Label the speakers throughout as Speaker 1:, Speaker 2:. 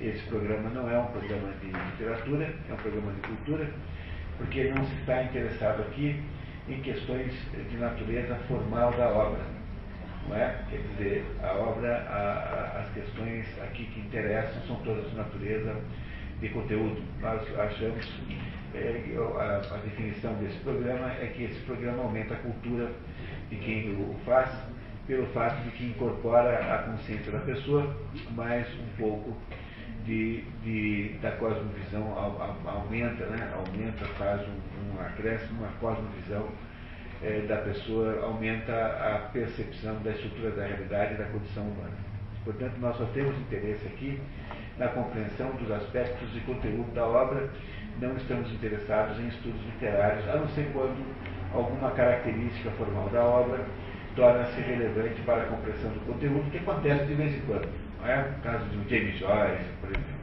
Speaker 1: esse programa não é um programa de literatura, é um programa de cultura, porque não se está interessado aqui em questões de natureza formal da obra. Não é? Quer dizer, a obra, a, a, as questões aqui que interessam são todas de natureza de conteúdo. Nós achamos, é, a, a definição desse programa é que esse programa aumenta a cultura de quem o faz, pelo fato de que incorpora a consciência da pessoa mais um pouco de, de, da cosmovisão aumenta, né? aumenta, faz um, um acréscimo, uma cosmovisão é, da pessoa, aumenta a percepção da estrutura da realidade e da condição humana. Portanto, nós só temos interesse aqui na compreensão dos aspectos e conteúdo da obra, não estamos interessados em estudos literários, a não ser quando alguma característica formal da obra torna-se relevante para a compreensão do conteúdo, que acontece de vez em quando. É o caso do James Joyce, por exemplo.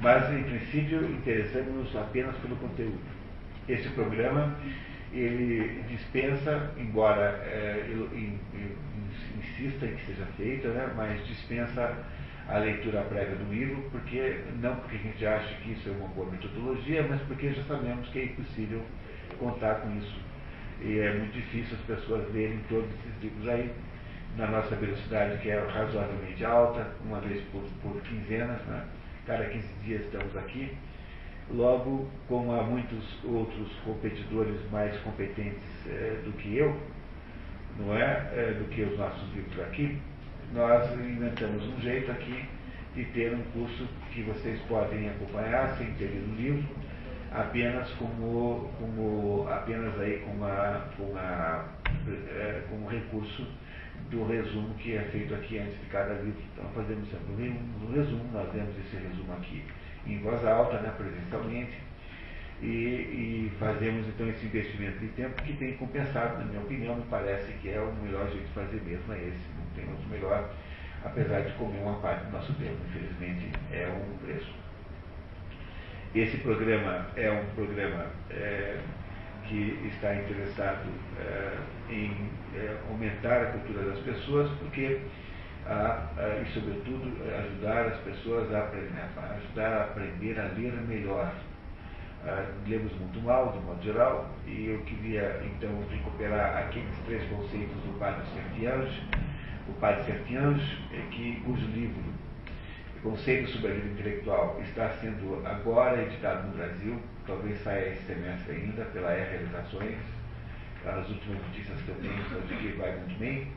Speaker 1: Mas, em princípio, interessamos-nos apenas pelo conteúdo. Esse programa, ele dispensa, embora é, eu, eu, eu, insista em que seja feita, né, mas dispensa a leitura prévia do livro, porque não porque a gente acha que isso é uma boa metodologia, mas porque já sabemos que é impossível contar com isso. E é muito difícil as pessoas lerem todos esses livros aí, na nossa velocidade, que é razoavelmente alta, uma vez por, por quinzenas, né? cada 15 dias estamos aqui. Logo, como há muitos outros competidores mais competentes é, do que eu, não é? é? Do que os nossos livros aqui, nós inventamos um jeito aqui de ter um curso que vocês podem acompanhar sem ter lido o livro, apenas como, como apenas aí com a, com a é, com o recurso do resumo que é feito aqui antes de cada livro. Então fazemos sempre um resumo, nós demos esse resumo aqui em voz alta, né, presencialmente, e, e, fazemos então esse investimento de tempo que tem compensado, na minha opinião, me parece que é o melhor jeito de fazer mesmo, é esse, não tem outro melhor, apesar de comer uma parte do nosso tempo, infelizmente é um preço. Esse programa é um programa é, que está interessado é, em é, aumentar a cultura das pessoas, porque a, a, e sobretudo ajudar as pessoas a aprender, a ajudar a aprender a ler melhor. Uh, lemos muito mal, de modo geral, e eu queria então recuperar aqueles três conceitos do Padre Sertiange, o Padre é que, cujo livro Conceito sobre a Vida Intelectual está sendo agora editado no Brasil, talvez saia esse semestre ainda, pela R Realizações, as últimas notícias que eu tenho são de que vai muito bem.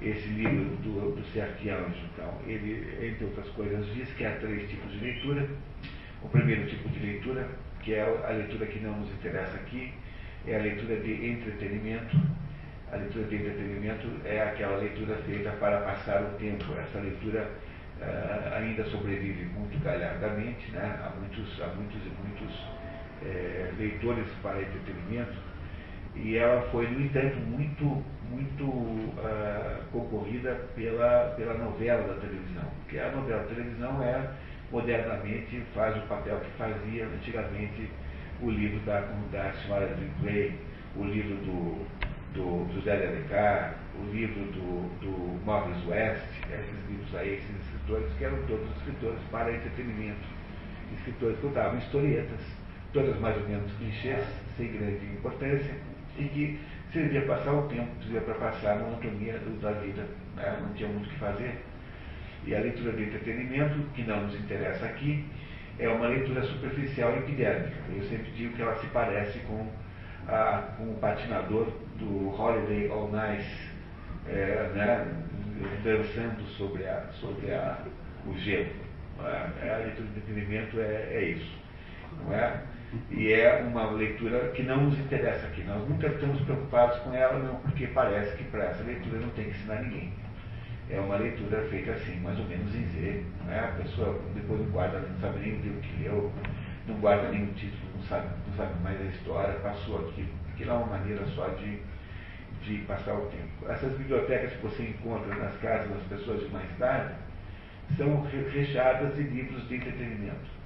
Speaker 1: Esse livro do, do Sertiange, então, ele, entre outras coisas, diz que há três tipos de leitura. O primeiro tipo de leitura que é a leitura que não nos interessa aqui, é a leitura de entretenimento. A leitura de entretenimento é aquela leitura feita para passar o tempo. Essa leitura uh, ainda sobrevive muito galhardamente, né? há muitos, há muitos e muitos é, leitores para entretenimento, e ela foi, no entanto, muito, muito uh, concorrida pela, pela novela da televisão, porque a novela da televisão é modernamente faz o papel que fazia antigamente o livro da, da senhora de Grey, o livro do, do José de Alencar, o livro do, do West, esses livros aí, esses escritores que eram todos escritores para entretenimento, escritores que contavam historietas, todas mais ou menos clichês, sem grande importância, e que servia para passar o tempo, servia para passar a monotonia da vida, né? não tinha muito o que fazer. E a leitura de entretenimento, que não nos interessa aqui, é uma leitura superficial e epidérmica. Eu sempre digo que ela se parece com, a, o patinador do Holiday All Night, é, né, dançando sobre, a, sobre a, o gelo. É, a leitura de entretenimento é, é isso. Não é? E é uma leitura que não nos interessa aqui. Nós nunca estamos preocupados com ela, não, porque parece que para essa leitura não tem que ensinar ninguém é uma leitura feita assim, mais ou menos em Z. Né? A pessoa depois não guarda, não sabe nem o que leu, não guarda o título, mais a história, passou aquilo. Aquilo é uma maneira só de, de passar o tempo. Essas bibliotecas que você encontra nas casas das pessoas de mais tarde são recheadas de livros de entretenimento.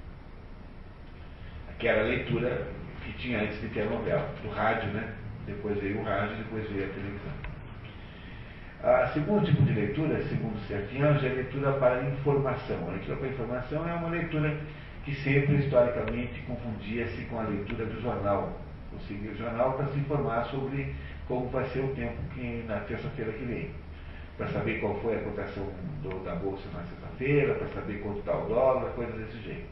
Speaker 1: Que era a leitura que tinha antes de ter a novela, do rádio, né? Depois veio o rádio, depois veio a televisão. A segundo tipo de leitura, segundo Sertiange, é a leitura para informação. A leitura para informação é uma leitura que sempre, historicamente, confundia-se com a leitura do jornal. Conseguia o jornal para se informar sobre como vai ser o tempo que, na terça-feira que vem. Para saber qual foi a cotação do, da Bolsa na sexta-feira, para saber quanto está o dólar, coisas desse jeito.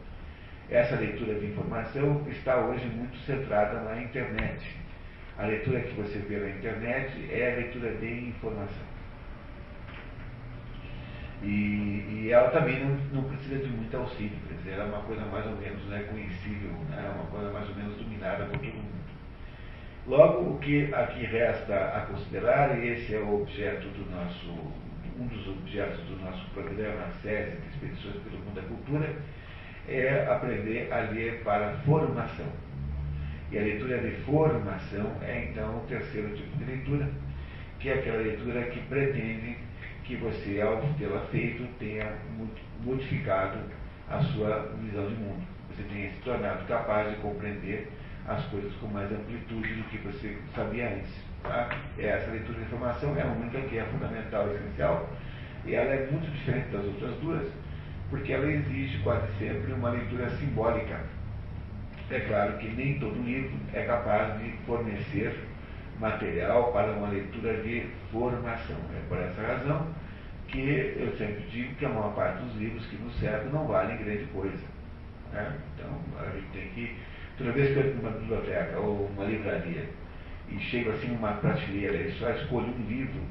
Speaker 1: Essa leitura de informação está hoje muito centrada na internet. A leitura que você vê na internet é a leitura de informação. E, e ela também não, não, precisa de muito auxílio, quer dizer, ela é uma coisa mais ou menos né, conhecível, né, uma coisa mais ou menos dominada por todo mundo. Logo, o que aqui resta a considerar, e esse é o objeto do nosso, um dos objetos do nosso programa SESI, de Expedições pelo Mundo da Cultura, é aprender a ler para formação. E a leitura de formação é então o terceiro tipo de leitura, que é aquela leitura que pretende que você, ao tê-la feito, tenha modificado a sua visão de mundo. Você tenha se tornado capaz de compreender as coisas com mais amplitude do que você sabia antes. Tá? Essa leitura de informação é a única que é fundamental e essencial, e ela é muito diferente das outras duas, porque ela exige quase sempre uma leitura simbólica. É claro que nem todo livro é capaz de fornecer material para uma leitura de formação. É por essa razão que eu sempre digo que a maior parte dos livros que nos servem não valem grande coisa. Né? Então, a gente tem que, toda vez que eu entro numa biblioteca ou uma livraria e chego assim numa prateleira e só escolho um livro,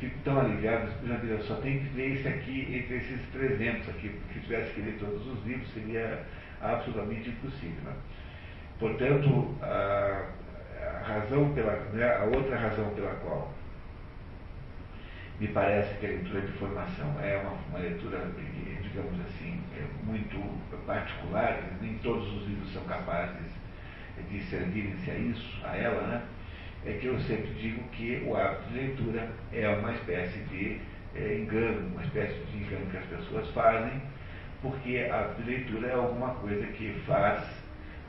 Speaker 1: fico tão aliviado, eu só tenho que ler esse aqui entre esses 300 aqui, porque se tivesse que ler todos os livros seria absolutamente impossível. Né? Portanto, a razão pela, né, a outra razão pela qual me parece que a leitura de formação é uma, uma leitura, digamos assim, é muito particular, nem todos os livros são capazes de servirem-se a isso, a ela, né? É que eu sempre digo que o hábito de leitura é uma espécie de é, engano, uma espécie de engano que as pessoas fazem, porque a leitura é alguma coisa que faz,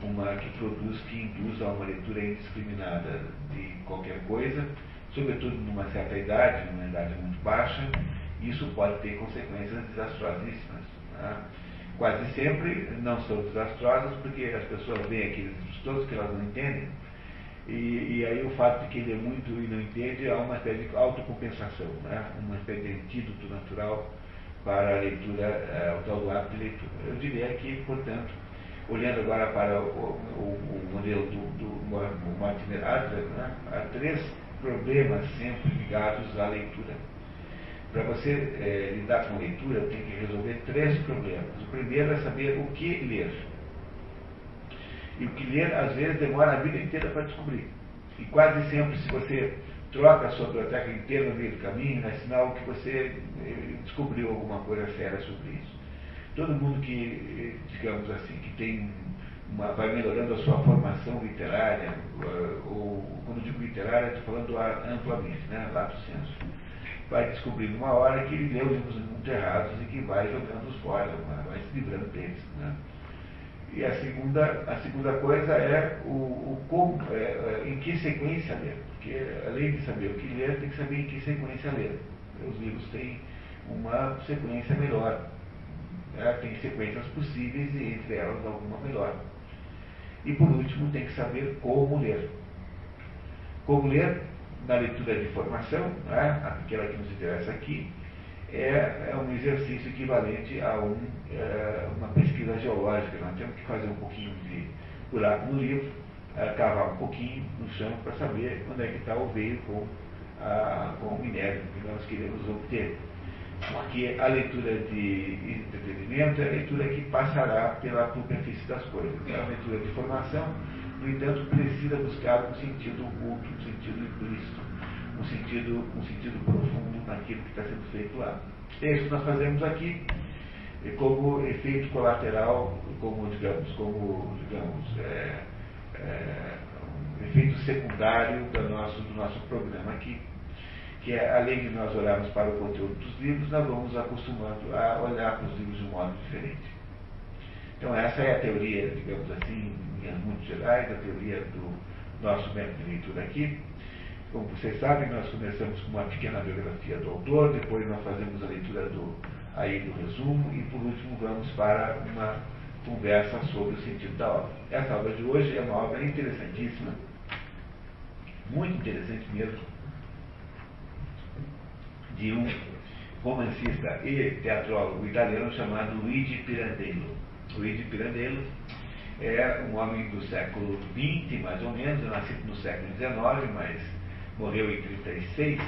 Speaker 1: uma, que produz, que induz a uma leitura indiscriminada de qualquer coisa, sobretudo numa certa idade, numa idade muito baixa, isso pode ter consequências desastrosíssimas. Né? Quase sempre não são desastrosas porque as pessoas veem aqueles todos que elas não entendem, e, e, aí o fato de que lê muito e não entende é uma espécie de autocompensação, né? uma espécie de antídoto natural para a leitura, é, o tal do hábito de leitura. Eu diria que, portanto, olhando agora para o, o, o modelo do, do Martin Adler, né? há três problemas sempre ligados à leitura. Para você é, lidar com leitura, tem que resolver três problemas. O primeiro é saber o que ler. E o que ler, às vezes, demora a vida inteira para descobrir. E quase sempre, se você troca a sua biblioteca inteira no meio do caminho, é sinal que você eh, descobriu alguma coisa séria sobre isso. Todo mundo que, digamos assim, que tem uma, vai melhorando a sua formação literária, eh, ou quando digo literária, estou falando amplamente, né, lato senso. Vai descobrindo uma hora que ele leu livros muito errados e que vai jogando-os fora, vai se livrando deles. Né? E a segunda, a segunda coisa é o, o como, é, é, em que sequência ler. Porque além de saber o que ler, tem que saber em que sequência ler. Os livros têm uma sequência melhor. Tem sequências possíveis e entre elas alguma melhor. E por último, tem que saber como ler. Como ler na leitura de formação, né, aquela que nos interessa aqui, é, é um exercício equivalente a um, é, uma pesquisa geológica. Nós temos que fazer um pouquinho de buraco no livro, é, cavar um pouquinho no chão para saber onde é que está o veio com, a, com o minério que nós queremos obter porque a leitura de entretenimento é a leitura que passará pela superfície das coisas. É a leitura de formação, no entanto, precisa buscar um sentido oculto, um sentido implícito, um sentido, um sentido profundo naquilo que está sendo feito lá. É isso que nós fazemos aqui como efeito colateral, como, digamos, como, digamos, é, é, um efeito secundário do nosso, do nosso programa aqui que é, além de nós olharmos para o conteúdo dos livros, nós vamos acostumando a olhar para os livros de um modo diferente. Então essa é a teoria, digamos assim, em linhas muito gerais, a teoria do nosso método de leitura aqui. Como vocês sabem, nós começamos com uma pequena biografia do autor, depois nós fazemos a leitura do, aí do resumo e por último vamos para uma conversa sobre o sentido da obra. Essa obra de hoje é uma obra interessantíssima, muito interessante mesmo, de um romancista e teatrólogo italiano chamado Luigi Pirandello. Luigi Pirandello é um homem do século XX, mais ou menos, nascido no século XIX, mas morreu em 36,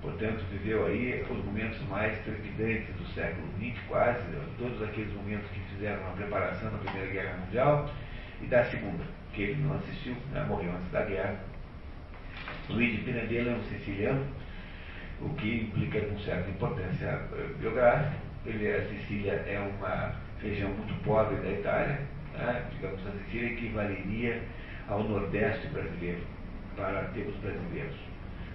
Speaker 1: portanto viveu aí os momentos mais trepidantes do século XX, quase, todos aqueles momentos que fizeram a preparação da Primeira Guerra Mundial e da Segunda, que ele não assistiu, né, morreu antes da guerra. Luigi Pirandello é um siciliano, o que implica com certa importância eh, biográfica. Ele, a Sicília é uma região muito pobre da Itália, né? digamos, a Sicília equivaleria ao Nordeste brasileiro, para termos brasileiros.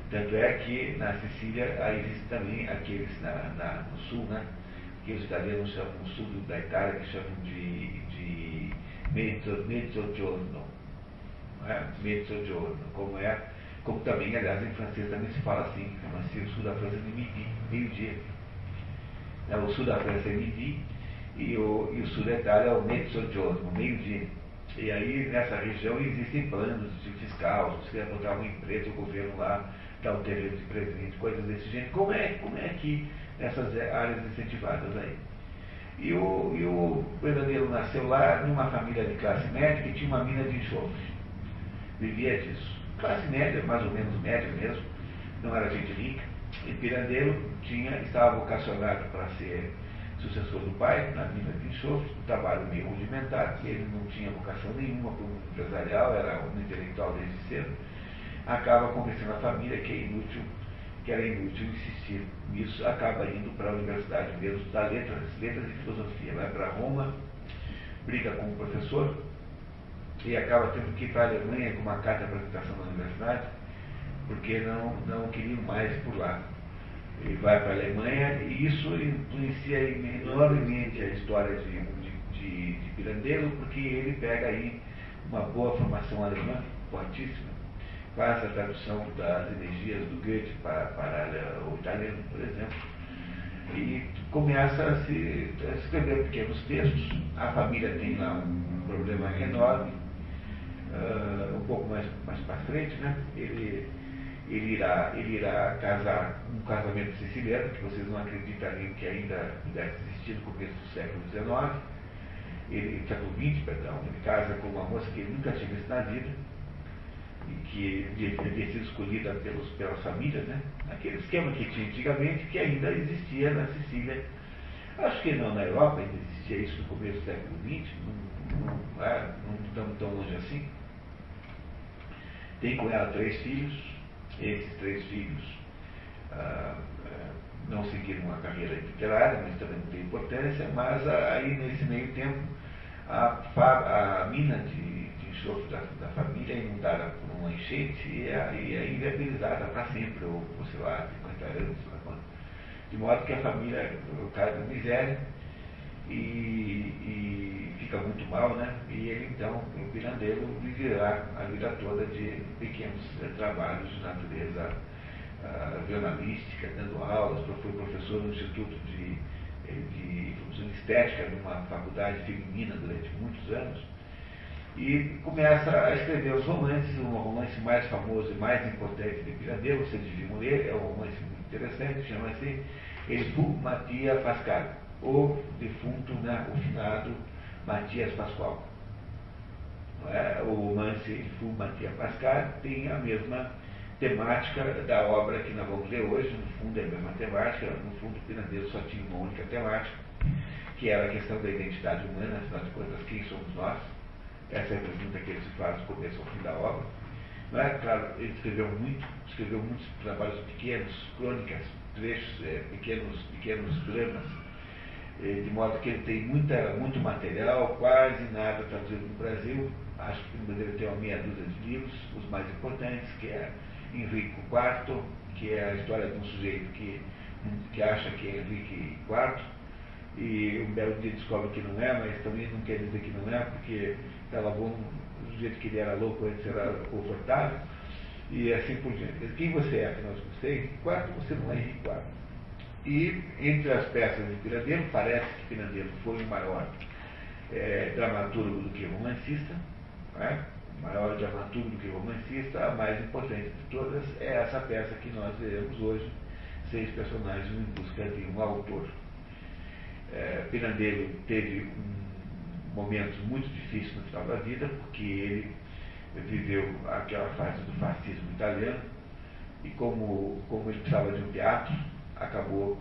Speaker 1: Tanto é que na Sicília existe também aqueles na, na, no sul, né? que os italianos chamam o sul da Itália, que chamam de, de mezzo, mezzogiorno. É? Mezzogiorno, como é, como também, aliás, em francês também se fala assim, chama-se o sul da França de midi, meio-dia. É, o sul da França é midi e o, e o sul da Itália é o mezzogiorno, meio-dia. E aí, nessa região, existem planos de fiscal, se quer botar uma empresa, o governo lá dá um terreno de presente, coisas desse jeito. Como é, como é que nessas áreas incentivadas aí? E o, e o verdadeiro nasceu lá numa família de classe média que tinha uma mina de enxofre. Vivia disso. Classe média, mais ou menos média mesmo, não era gente rica. E Pirandeiro tinha, estava vocacionado para ser sucessor do pai, na mina de enxofre, um trabalho meio rudimentar, que ele não tinha vocação nenhuma como empresarial, era um intelectual desde cedo, acaba convencendo a família que é inútil, que era inútil insistir nisso, acaba indo para a universidade mesmo, estudar letras, letras e filosofia, vai para Roma, briga com o professor e acaba tendo que ir para a Alemanha com uma carta de apresentação da universidade, porque não, não queriam mais por lá ele vai para a Alemanha e isso influencia enormemente a história de, de, de, de Pirandello, porque ele pega aí uma boa formação alemã, fortíssima, faz a tradução das energias do Goethe para, para o italiano, por exemplo, e começa a, se, a escrever pequenos textos. A família tem lá um, problema enorme, uh, um pouco mais, mais para frente, né? Ele, ele irá, ele irá casar um casamento siciliano, que vocês não acreditariam que ainda pudesse existir no começo do século XIX, ele, século XX, perdão, ele casa com uma moça que ele nunca tinha visto na vida, e que devia sido escolhida pelos, pelas famílias, né? aquele esquema que tinha antigamente, que ainda existia na Sicília. Acho que não na Europa, ainda existia isso no começo do século XX, não, não, não, não estamos tão longe assim. Tem com ela três filhos, esses três filhos ah, ah, não seguiram uma carreira literária, mas também não tem importância, mas aí nesse meio tempo a, a mina de, de enxofre da, da, família é inundada por uma enchente e é, é inviabilizada para sempre, ou, sei lá, 50 anos, sei lá quanto. De modo que a família cai da miséria e, e, fica muito mal, né? E ele então, o pirandeiro, viverá a vida toda de pequenos eh, trabalhos de natureza uh, jornalística, dando aulas, foi professor no Instituto de, eh, de, de Estética numa faculdade feminina durante muitos anos. E começa a escrever os romances, o romance mais famoso e mais importante de Pirandello, vocês deviam ler, é um romance muito interessante, chama-se El Fu Matia Pascal, o defunto, né, o finado Matias Pascoal. É? O romance Fu Matias Pascal tem a mesma temática da obra que nós vamos ler hoje, no fundo é a mesma temática, no fundo o Pirandello só tinha uma única temática, que era a questão da identidade humana, afinal de contas, quem somos nós? Essa é a pergunta que ele se faz no começo ao fim da obra. Não é? Claro, ele escreveu muito, escreveu muitos trabalhos pequenos, crônicas, trechos, é, pequenos, pequenos dramas, de modo que ele tem muita, muito material, quase nada traduzido no Brasil. Acho que deve ter uma meia dúzia de livros, os mais importantes, que é Henrique IV, que é a história de um sujeito que, que acha que é Henrique IV, e um belo dia descobre que não é, mas também não quer dizer que não é, porque estava bom, do jeito que ele era louco antes era confortável. e assim por diante. Quem você é, afinal de contas? Quarto, você não é Henrique IV. E entre as peças de Pirandello, parece que Pirandello foi o maior é, dramaturgo do que romancista, né? maior dramaturgo do que romancista, a mais importante de todas é essa peça que nós veremos hoje, seis personagens em busca de um autor. É, Pirandello teve um momento muito difícil no final da vida, porque ele viveu aquela fase do fascismo italiano e como, como ele precisava de um teatro, acabou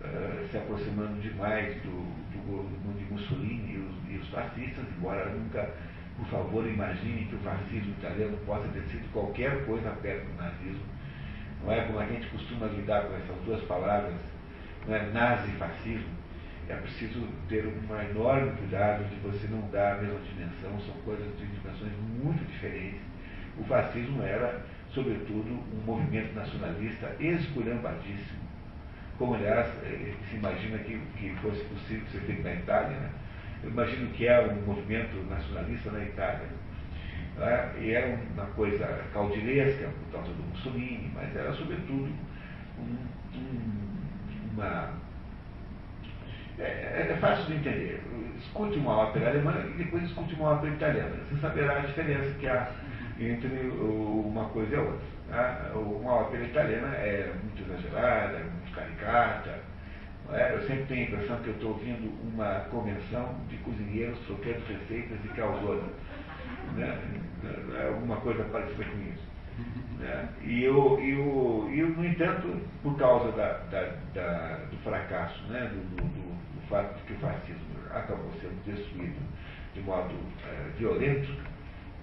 Speaker 1: uh, se aproximando demais do, do, de Mussolini e os, e os fascistas, embora nunca por favor, imagine que o fascismo italiano possa ter sido qualquer coisa perto do nazismo. Não é como a gente costuma lidar com essas duas palavras, não é nazi fascismo. É preciso ter um enorme cuidado de você não dar a mesma dimensão, são coisas de dimensões muito diferentes. O fascismo era, sobretudo, um movimento nacionalista esculhambadíssimo, como aliás eh, se imagina que, que fosse possível ser feito na Itália, né? Eu imagino que é um movimento nacionalista na Itália. Né? E era uma coisa caudilesca por causa do Mussolini, mas era sobretudo um, um, uma. É, é, fácil de entender. Escute uma ópera alemã e depois escute uma ópera italiana. Você saberá a diferença que há entre uma coisa e a outra. Tá? Uma ópera italiana é muito exagerada, muito caricata, é? Eu sempre tenho a impressão que eu estou ouvindo uma convenção de cozinheiros trocando receitas de calzone. Né? É alguma coisa parecida com isso. Né? E, eu, eu, eu, no entanto, por causa da, da, da, do fracasso, né? do, do, do, fato de que o fascismo acabou sendo destruído de modo é, violento,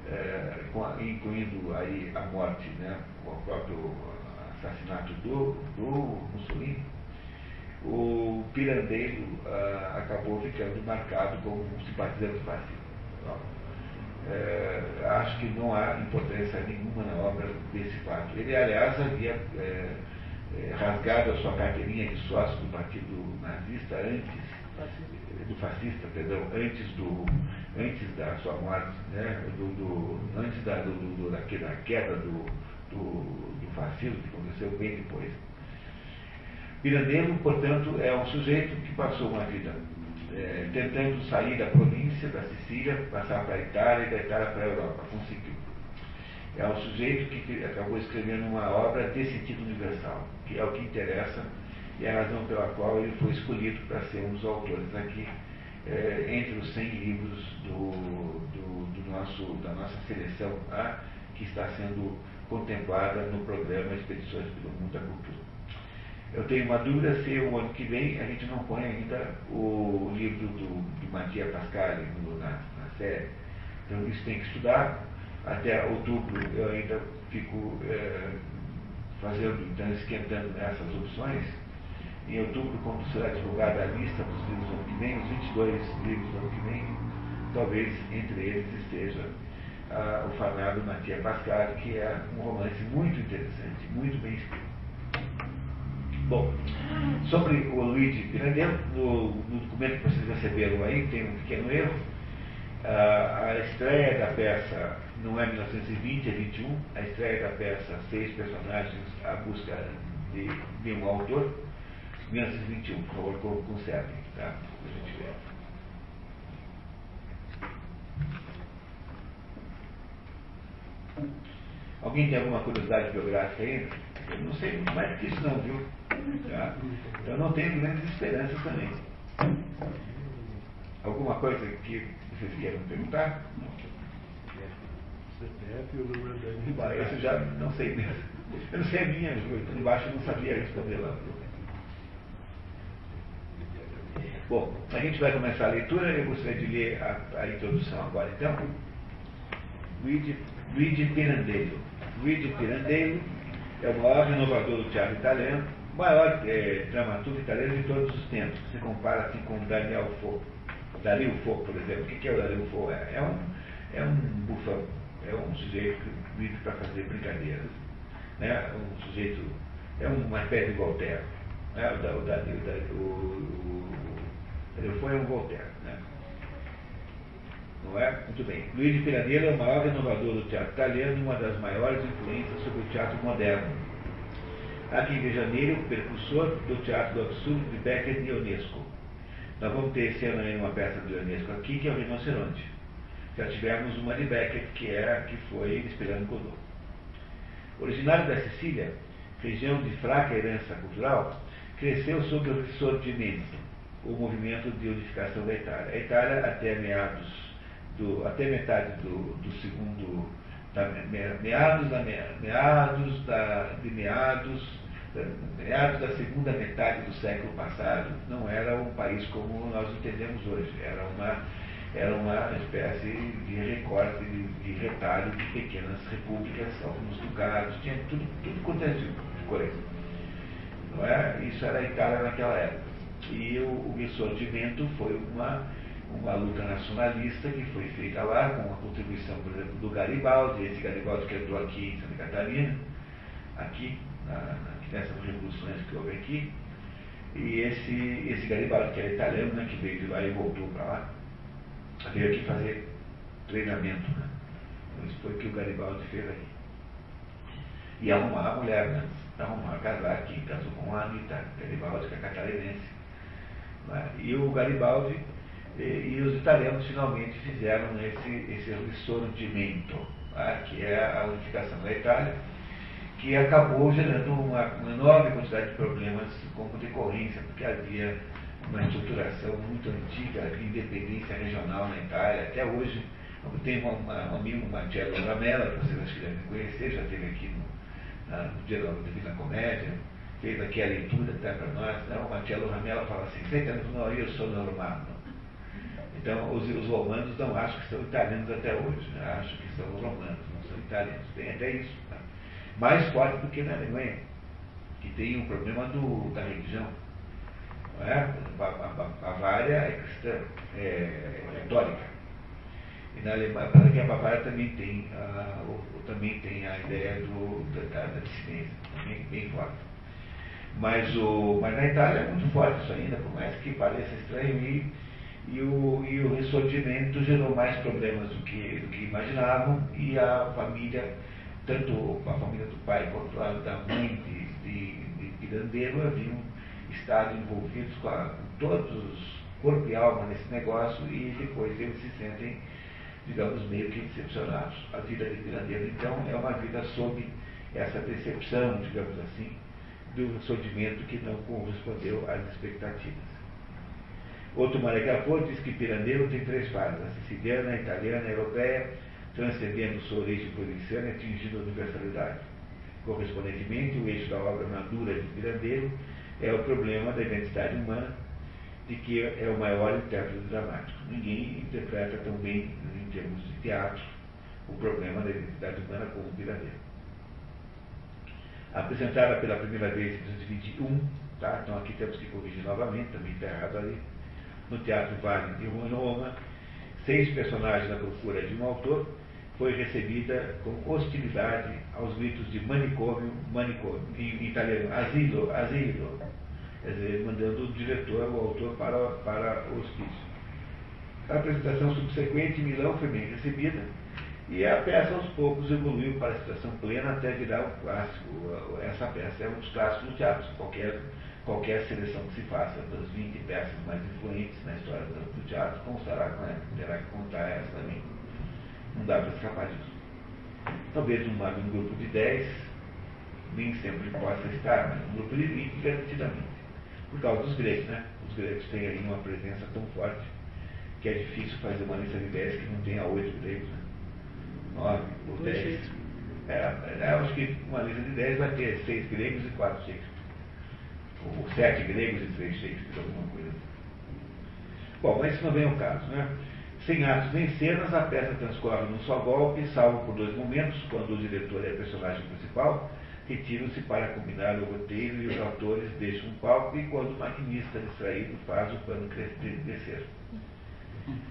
Speaker 1: é, incluindo aí a morte, né? o próprio assassinato do, do Mussolini, o Pirandello ah, acabou ficando marcado como um simpatizante fascista. É, acho que não há importância nenhuma na obra desse fato. Ele, aliás, havia é, rasgado a sua carteirinha de sócio do partido nazista antes, do fascista, perdão, antes, do, antes da sua morte, né, do, do antes da, do, do, da, queda do, do, do fascismo, que aconteceu bem depois. Pirandello, portanto, é um sujeito que passou uma vida é, tentando sair da província, da Sicília, passar para a Itália e da Itália para a Europa. Conseguiu. É um sujeito que acabou escrevendo uma obra de sentido universal, que é o que interessa e é a razão pela qual ele foi escolhido para ser um dos autores aqui, é, entre os 100 livros do, do, do nosso, da nossa seleção A, que está sendo contemplada no programa Expedições pelo Mundo da Cultura. Eu tenho uma dúvida se o ano que vem a gente não põe ainda o livro do, do Matia Pascal na, na série. Então isso tem que estudar. Até outubro eu ainda fico é, fazendo, então, esquentando essas opções. Em outubro, quando será divulgada a lista dos livros do ano que vem, os 22 livros do ano que vem, talvez entre eles esteja ah, o fanado Matia Pascal, que é um romance muito interessante, muito bem escrito. Bom, sobre o Luigi Pirandello, no, no, documento que vocês receberam aí, tem um pequeno erro. A estreia da peça não é 1920, é 21. A estreia da peça Seis Personagens, a busca de, de um autor, 1921. Por favor, conservem, tá? Para a gente ver. Alguém tem alguma curiosidade biográfica aí? Eu não sei mais do que isso não, viu? Tá? Eu não tenho grandes esperanças também. Alguma coisa que vocês queiram perguntar? CPF ou número da Isso já não sei mesmo. Eu não sei a minha, embaixo eu não sabia responder lá. Bom, a gente vai começar a leitura. Eu gostaria de ler a, a introdução agora. Então, Luigi, Luigi Pirandello. Luigi Pirandello é o maior inovador do teatro italiano, o maior é, dramaturgo italiano de todos os tempos. Se compara assim com Daniel Fo. Dario Fo, por exemplo. O que é o Dario Fo? É, é um, é um bufão, é um sujeito vive para fazer brincadeiras. Né? Um sujeito, é uma espécie de Voltaire. Né? O, o, o, o, o Dario Fo é um Voltaire. Não é? Muito bem. Luigi Pirandello é o maior renovador do teatro italiano e uma das maiores influências sobre o teatro moderno. Aqui em Rio de Janeiro, percussor do Teatro do Absurdo de Becker e Ionesco. Nós vamos ter esse ano aí uma peça do Ionesco aqui, que é o Rinoceronte. Já tivemos uma de Becker, que, é, que foi Esperando Godot. Originário da Sicília, região de fraca herança cultural, cresceu sob o ressurgimento, o movimento de unificação da Itália. A Itália, até meados do, até metade do, do segundo, da, meados, da, meados da, de meados, meados da segunda metade do século passado, não era um país como nós entendemos hoje. Era uma, era uma espécie de recorte, de, de retalho de pequenas repúblicas, alguns ducados, tinha tudo, tudo quanto é tipo de coisa. Não é? Isso era a Itália naquela época. E o, o ressurgimento foi uma uma luta nacionalista que foi feita lá, com a contribuição, por exemplo, do Garibaldi, esse Garibaldi que entrou aqui em Santa Catarina, aqui, na, nessas revoluções que houve aqui, e esse, esse Garibaldi, que era italiano, né, que veio de lá e voltou para lá, veio aqui fazer treinamento. Né? Isso foi o que o Garibaldi fez aqui. E arrumar a mulher, né? Arrumar, casar aqui, casou com a Anitta Garibaldi, que é catarinense. Né? E o Garibaldi e, os italianos finalmente fizeram esse, esse ressurgimento, tá? que é a unificação da Itália, que acabou gerando uma, uma, enorme quantidade de problemas como decorrência, porque havia uma estruturação muito antiga de independência regional na Itália. Até hoje, eu tenho um amigo, Marcello Ramela, que vocês acho que devem conhecer, já esteve aqui no, na, no Dia da Divina Comédia, fez aqui a leitura até para nós. Né? O Marcello Ramela fala assim, senta não, eu sou normal. Então, os, os, romanos não acham que são italianos até hoje, né? acham que são romanos, não são italianos. Tem até isso. Tá? Mais forte do que na Alemanha, que tem um problema do, da religião. É? A, Bavária é cristã, é, é católica. E na Alemanha, a Bavária também tem, a, também tem a ideia do, da, da dissidência, também bem forte. Mas, o, mas na Itália é muito forte isso ainda, por mais que pareça estranho. E, e o, e o ressurgimento gerou mais problemas do que, do que imaginavam e a família, tanto a família do pai quanto a da mãe de, de, de Pirandello haviam estado envolvidos com, a, com todos, corpo e alma nesse negócio e depois eles se sentem, digamos, meio que decepcionados. A vida de Pirandello, então, é uma vida sob essa decepção, digamos assim, do ressurgimento que não correspondeu às expectativas. Outro Maracapô diz que Pirandello tem três fases, a siciliana, a italiana, a europeia, transcendendo sua origem provinciana e atingindo a universalidade. Correspondentemente, o eixo da obra madura de Pirandello é o problema da identidade humana, de que é o maior intérprete dramático. Ninguém interpreta tão bem, em termos de teatro, o problema da identidade humana como Pirandello. Apresentada pela primeira vez em 1921, tá? então aqui temos que corrigir novamente, também está errado ali no Teatro Vale de Roma, seis personagens na procura de um autor, foi recebida com hostilidade aos gritos de manicômio, manicômio, em italiano, asilo, asilo, dizer, mandando o diretor, o autor, para, para o hospício. A apresentação subsequente em Milão foi bem recebida e a peça aos poucos evoluiu para a situação plena até virar um clássico. Essa peça é um dos clássicos do teatro. Qualquer qualquer seleção que se faça das 20 peças mais influentes na história do teatro constará com ela, terá que contar essa também. Não dá para escapar disso. Talvez um, um grupo de 10 nem sempre possa estar, mas um grupo de 20 garantidamente. Por causa dos gregos, né? Os gregos têm aí uma presença tão forte que é difícil fazer uma lista de 10 que não tenha 8 gregos, né? 9 ou 10. É, é, eu acho que uma lista de 10 vai ter 6 gregos e 4 Shakespeare ou sete gregos e três Shakespeare, alguma coisa assim. Bom, mas isso não vem ao caso, né? Sem atos nem cenas, a peça transcorre num só golpe, salvo por dois momentos, quando o diretor é a personagem principal, retiram-se para combinar o roteiro e os atores deixam o palco, e quando o maquinista distraído faz o pano descer.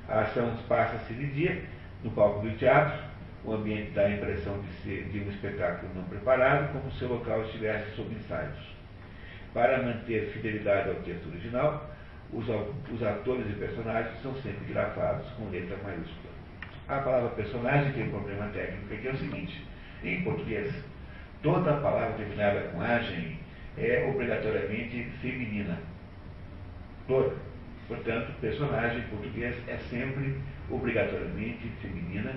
Speaker 1: A ação passa-se de dia, no palco do teatro, o ambiente dá a impressão de ser de um espetáculo não preparado, como se o local estivesse sob ensaios. Para manter fidelidade ao texto original, os, os atores e personagens são sempre grafados com letra maiúscula. A palavra personagem tem um problema técnico, que é o seguinte, em português, toda palavra terminada com agem é obrigatoriamente feminina. Toda. Portanto, personagem em português é sempre obrigatoriamente feminina,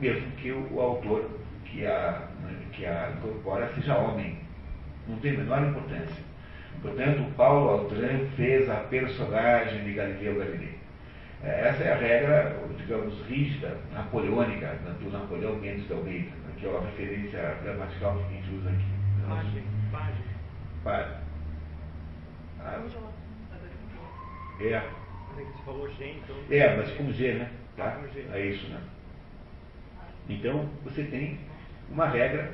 Speaker 1: mesmo que o, o autor que a, que a incorpora seja homem. Não tem a menor importância. Portanto, Paulo Altran fez a personagem de Galileu Galilei. É, essa é a regra, digamos, rígida, napoleônica, do Napoleão Mendes de Almeida, que é a referência gramatical que a gente usa aqui.
Speaker 2: Página.
Speaker 1: Página. Ah, é.
Speaker 2: G, então.
Speaker 1: É, mas com G, né? Tá?
Speaker 2: G.
Speaker 1: É isso, né? Então, você tem uma regra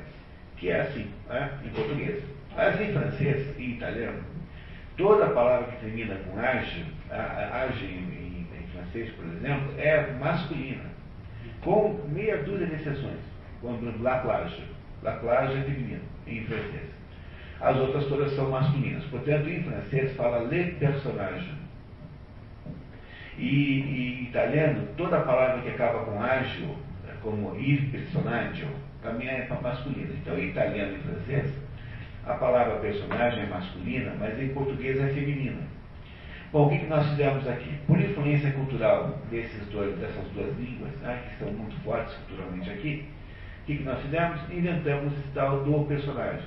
Speaker 1: que é assim, né? em português. Mas em francês e italiano, toda palavra que termina com age, age em, em francês, por exemplo, é masculina, com meia dúzia de exceções, como la plage. La plage é feminino, em francês. As outras todas são masculinas. Portanto, em francês fala le personnage. E em italiano, toda palavra que acaba com agio, como il personaggio, também é masculina. Então, em italiano e francês, a palavra personagem é masculina, mas em português é feminina. Bom, o que, nós fizemos aqui? Por influência cultural desses dois, dessas duas línguas, né, que são muito fortes culturalmente aqui, o que, que nós fizemos? Inventamos esse tal do personagem.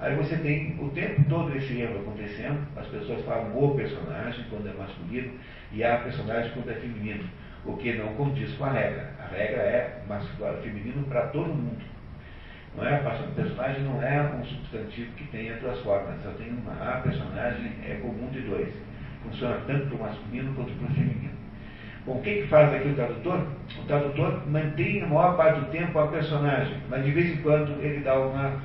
Speaker 1: Aí você tem o tempo todo esse erro acontecendo, as pessoas falam o personagem quando é masculino e a personagem quando é feminino, o que não condiz com a regra. A regra é masculino, feminino para todo mundo. Não é? O personagem não é um substantivo que tenha duas formas, só tem uma. A personagem é comum de dois. Funciona tanto para o masculino quanto para o feminino. Bom, o que, que faz aqui o tradutor? O tradutor mantém a maior parte do tempo a personagem, mas de vez em quando ele dá uma,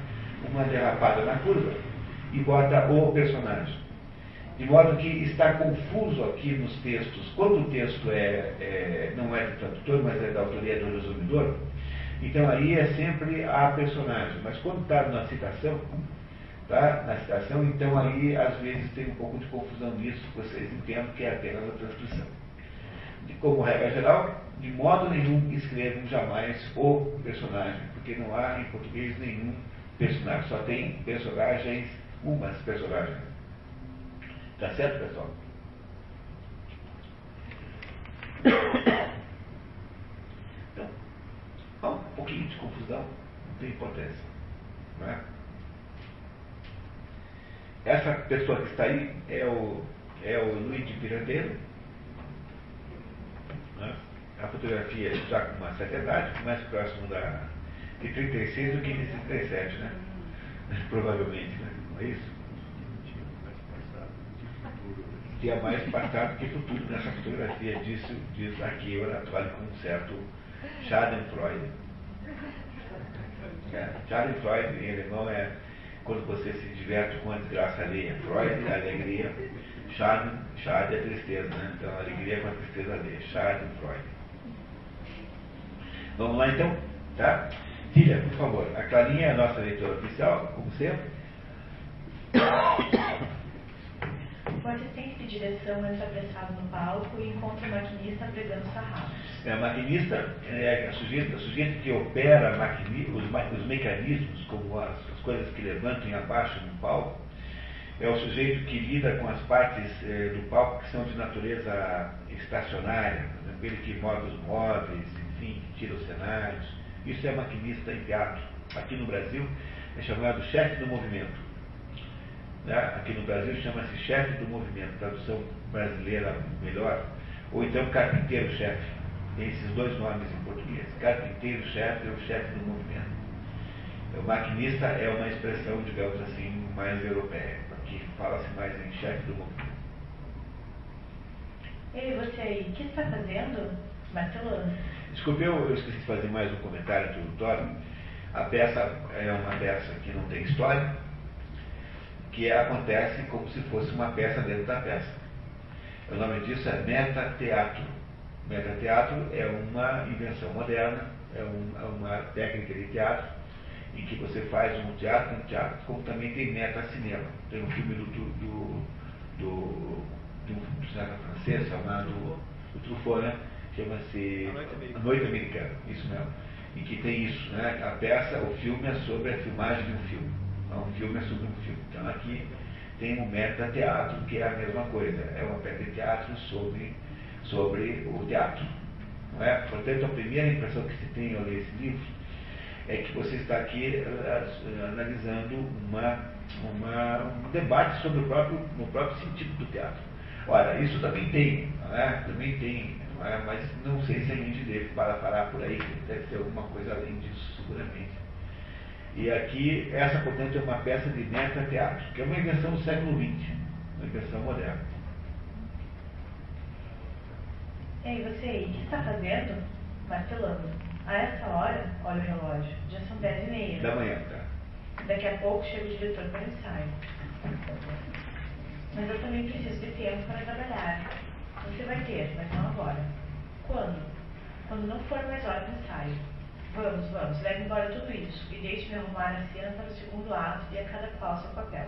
Speaker 1: uma derrapada na curva e bota o personagem. De modo que está confuso aqui nos textos. Quando o texto é, é não é do tradutor, mas é da autoria do resumidor, então aí é sempre a personagem. Mas quando está na citação, tá? na citação, então aí às vezes tem um pouco de confusão nisso, vocês entendam que é apenas a transcrição. E como regra geral, de modo nenhum escrevam jamais o personagem, porque não há em português nenhum personagem, só tem personagens, umas personagens. Tá certo, pessoal? Há um pouquinho de confusão, não tem importância. Não é? Essa pessoa que está aí é o, é o Luiz de Pirandeiro. Né? A fotografia já com uma certa idade, mais próximo da, de 36 do que de 37, né? Provavelmente, né? não é isso? Tinha mais passado que futuro nessa fotografia, disso, disso aqui, o oratório com um certo Schadenfreude. É, Schadenfreude em alemão é quando você se diverte com a desgraça alheia. Freud é alegria. Schaden, Schaden é tristeza, né? Então, alegria com a tristeza alheia. Schadenfreude. Vamos lá então? Tá? Filha, por favor, a Clarinha é a nossa leitora oficial, como sempre.
Speaker 3: O assistente de direção entra apressado no palco e encontra o maquinista pregando sarrafos.
Speaker 1: É, maquinista é a sujeito, que opera maquini, os, os, mecanismos, como as, as, coisas que levantam e abaixam no palco. É o sujeito que lida com as partes é, do palco que são de natureza estacionária, aquele que move os móveis, enfim, que tira os cenários. Isso é maquinista em teatro. Aqui no Brasil é chamado chefe do movimento. Né? Aqui no Brasil chama-se chefe do movimento, tradução brasileira melhor, ou então carpinteiro-chefe. Tem esses dois nomes em português. Carpinteiro-chefe é o chefe do movimento. O maquinista é uma expressão, digamos assim, mais europeia. Aqui fala-se mais em chefe do movimento.
Speaker 3: Ei, você aí, o que está fazendo? Barcelona.
Speaker 1: Desculpe, eu, eu esqueci de fazer mais um comentário introdutório. A peça é uma peça que não tem história, que acontece como se fosse uma peça dentro da peça. O nome disso é metateatro. Metateatro é uma invenção moderna, é, um, é uma técnica de teatro em que você faz um teatro no teatro, como também tem meta-cinema. Tem um filme do, do, do, do, do, cinema francês chamado o Truffaut, né? chama-se
Speaker 2: A Noite Americana.
Speaker 1: Isso mesmo. E que tem isso, né? A peça, o filme é sobre a filmagem de um filme. Então, um filme é sobre um filme. Então aqui tem um meta-teatro, que é a mesma coisa. É uma peça de teatro sobre, sobre o teatro. Não é? Portanto, a primeira impressão que se tem ao ler esse livro é que você está aqui uh, analisando uma, uma, um debate sobre o próprio, o próprio sentido do teatro. Ora, isso também tem, não é? também tem, não é? mas não sei se a gente deve parar, parar por aí, deve ter alguma coisa além disso, seguramente. E aqui, essa, portanto, é uma peça de meta-teatro, que é uma invenção do século XX, uma invenção moderna.
Speaker 3: Ei, você aí, o que está fazendo? Martelando. A essa hora, olha o relógio, já são dez e meia.
Speaker 1: Da manhã, tá?
Speaker 3: Daqui a pouco chega o diretor para o ensaio. Mas eu também preciso de tempo para trabalhar. Você vai ter, mas não agora. Quando? Quando não for mais hora do ensaio. Vamos, vamos, leve embora tudo isso e deixe-me arrumar a cena para o segundo ato e a cada qual seu papel.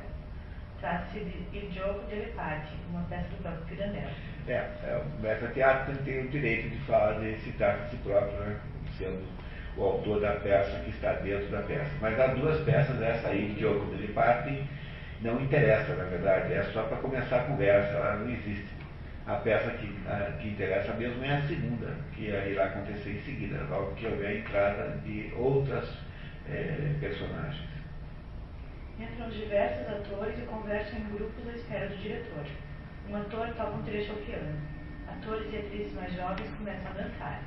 Speaker 3: Trata-se de Il Gioco delle Parti, uma peça do Banco Pirandello.
Speaker 1: É, é, o mestre teatro tem o direito de falar, de citar de si próprio, né? sendo o autor da peça que está dentro da peça. Mas há duas peças, essa aí, de Diogo delle Parti, não interessa, na verdade, é só para começar a conversa, ela não existe. A peça que, a, que interessa mesmo é a segunda, que irá acontecer em seguida, logo que houver a entrada de outras é, personagens.
Speaker 3: Entram diversos atores e conversam em grupos à espera do diretor. Um ator toca um trecho ao piano. Atores e atrizes mais jovens começam a dançar.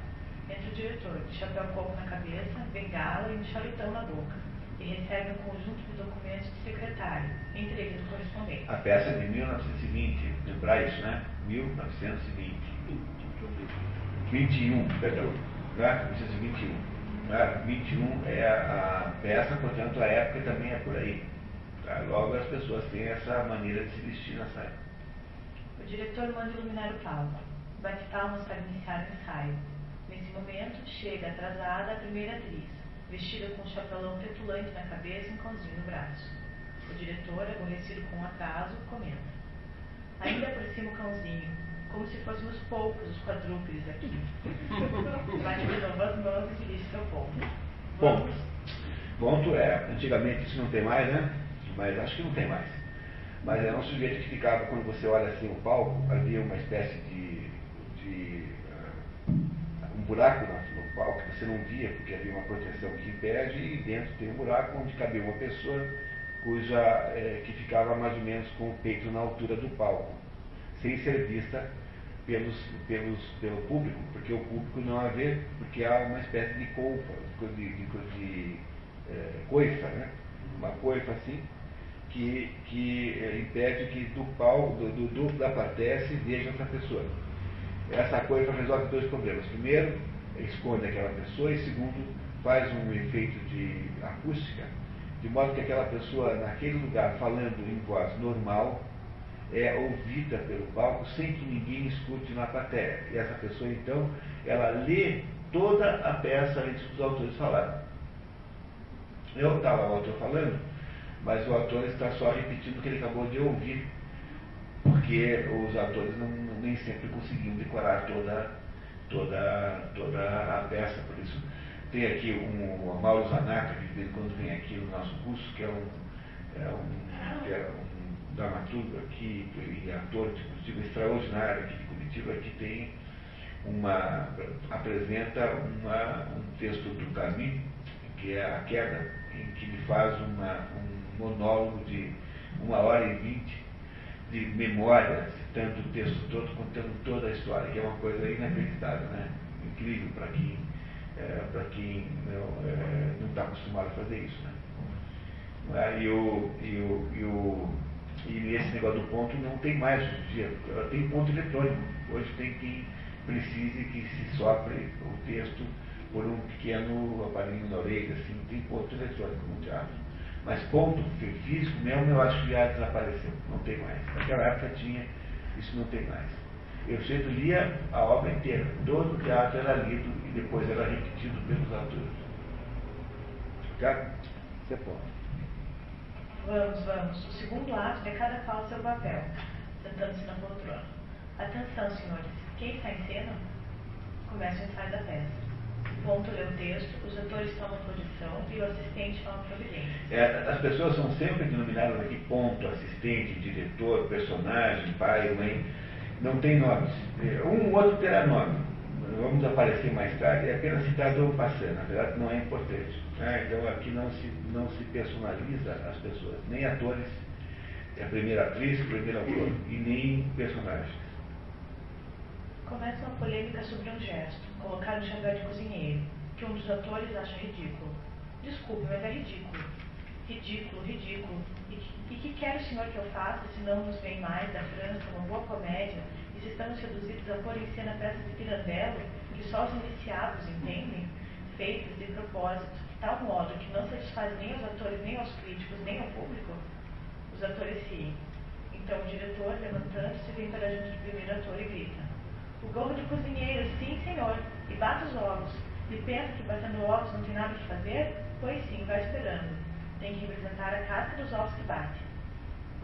Speaker 3: Entra o diretor, de chapéu coco na cabeça, bengala e um chalitão na boca, e recebe um conjunto de documentos do secretário, entre eles o correspondente.
Speaker 1: A peça é de 1920, lembrar isso, né? 1920. 21, perdão. Né? 1921. Né? 21 é a, a peça, portanto a época também é por aí. Tá? Logo as pessoas têm essa maneira de se vestir nessa época.
Speaker 3: O diretor manda iluminar o palco. Bate palmas para iniciar o ensaio. Nesse momento, chega atrasada a primeira atriz, vestida com um chapelão petulante na cabeça e um cãozinho no braço. O diretor, aborrecido com o atraso, comenta. Ainda por cima o cãozinho, como se fôssemos poucos os quadrúpedes aqui. Bate de novo as mãos e dirige seu ponto.
Speaker 1: Ponto. Ponto é, antigamente isso não tem mais, né? Mas acho que não tem mais. Mas era um sujeito que ficava, quando você olha assim o palco, havia uma espécie de, de uh, um buraco no, no palco que você não via, porque havia uma proteção que impede, e dentro tem um buraco onde cabia uma pessoa cuja é, que ficava mais ou menos com o peito na altura do palco, sem ser vista pelos, pelos, pelo público, porque o público não a vê, porque há uma espécie de colfa, de, de, de é, coifa, né? uma coifa assim, que, que é, impede que do palco, do, do da plateia se veja essa pessoa. Essa coifa resolve dois problemas. Primeiro, esconde aquela pessoa e segundo, faz um efeito de acústica de modo que aquela pessoa, naquele lugar, falando em voz normal, é ouvida pelo palco sem que ninguém escute na plateia. E essa pessoa, então, ela lê toda a peça antes dos autores falarem. Eu estava o autor falando, mas o autor está só repetindo o que ele acabou de ouvir, porque os atores não, nem sempre conseguiam decorar toda, toda, toda a peça, por isso tem aqui um, o Mauro Zanata, que de vez em quando vem aqui no nosso curso, que é um, é um, que é um dramaturgo aqui e ator de Curitiba extraordinário aqui de Curitiba, que tem uma, apresenta uma, um texto do Camus, que é A Queda, em que ele faz uma, um monólogo de uma hora e vinte de memória, citando o texto todo, contando toda a história, que é uma coisa inacreditável, né? incrível para quem é, para quem não está é, acostumado a fazer isso. Né? É? E, o, e, o, e, o, e esse negócio do ponto não tem mais hoje em dia. Tem ponto eletrônico. Hoje tem quem precise que se sopre o texto por um pequeno aparelho na orelha, assim, tem ponto eletrônico no teatro. Mas ponto físico mesmo eu acho que já desapareceu, não tem mais. Naquela época tinha, isso não tem mais. Eu sempre lia a obra inteira, todo o teatro era lido e depois era repetido pelos atores. Tá? Você pode.
Speaker 3: Vamos, vamos. O segundo ato é cada qual seu papel, sentando-se na poltrona. Atenção, senhores. Quem está em cena? Começa o ensaio da peça. O ponto lê o texto, os atores tomam posição e o assistente toma providência.
Speaker 1: É, as pessoas são sempre denominadas aqui ponto, assistente, diretor, personagem, pai, mãe. Não tem nomes. É, um ou outro terá nome. Vamos aparecer mais tarde. É apenas citado passando. Na verdade, não é importante. Né? Então, aqui não se, não se personaliza as pessoas. Nem atores, é a primeira atriz, o primeiro ator, e nem personagens.
Speaker 3: Começa uma polêmica sobre um gesto, colocar um chapéu de cozinheiro, que um dos atores acha ridículo. Desculpe, mas é ridículo. Ridículo, ridículo. E, que quer o senhor que eu faça se não nos vem mais da França uma boa comédia e se estamos reduzidos a pôr em cena peças de pirandello que só os iniciados entendem, feitas de propósito, de tal modo que não satisfaz nem aos atores, nem aos críticos, nem ao público? Os atores se. Então o diretor, levantando-se, vem para junto do primeiro ator e grita. O gorro de cozinheiro, sim, senhor. E bata os ovos. E pensa que batendo ovos não tem nada que fazer? Pois sim, vai esperando. Tem que representar a casca dos ovos que bate.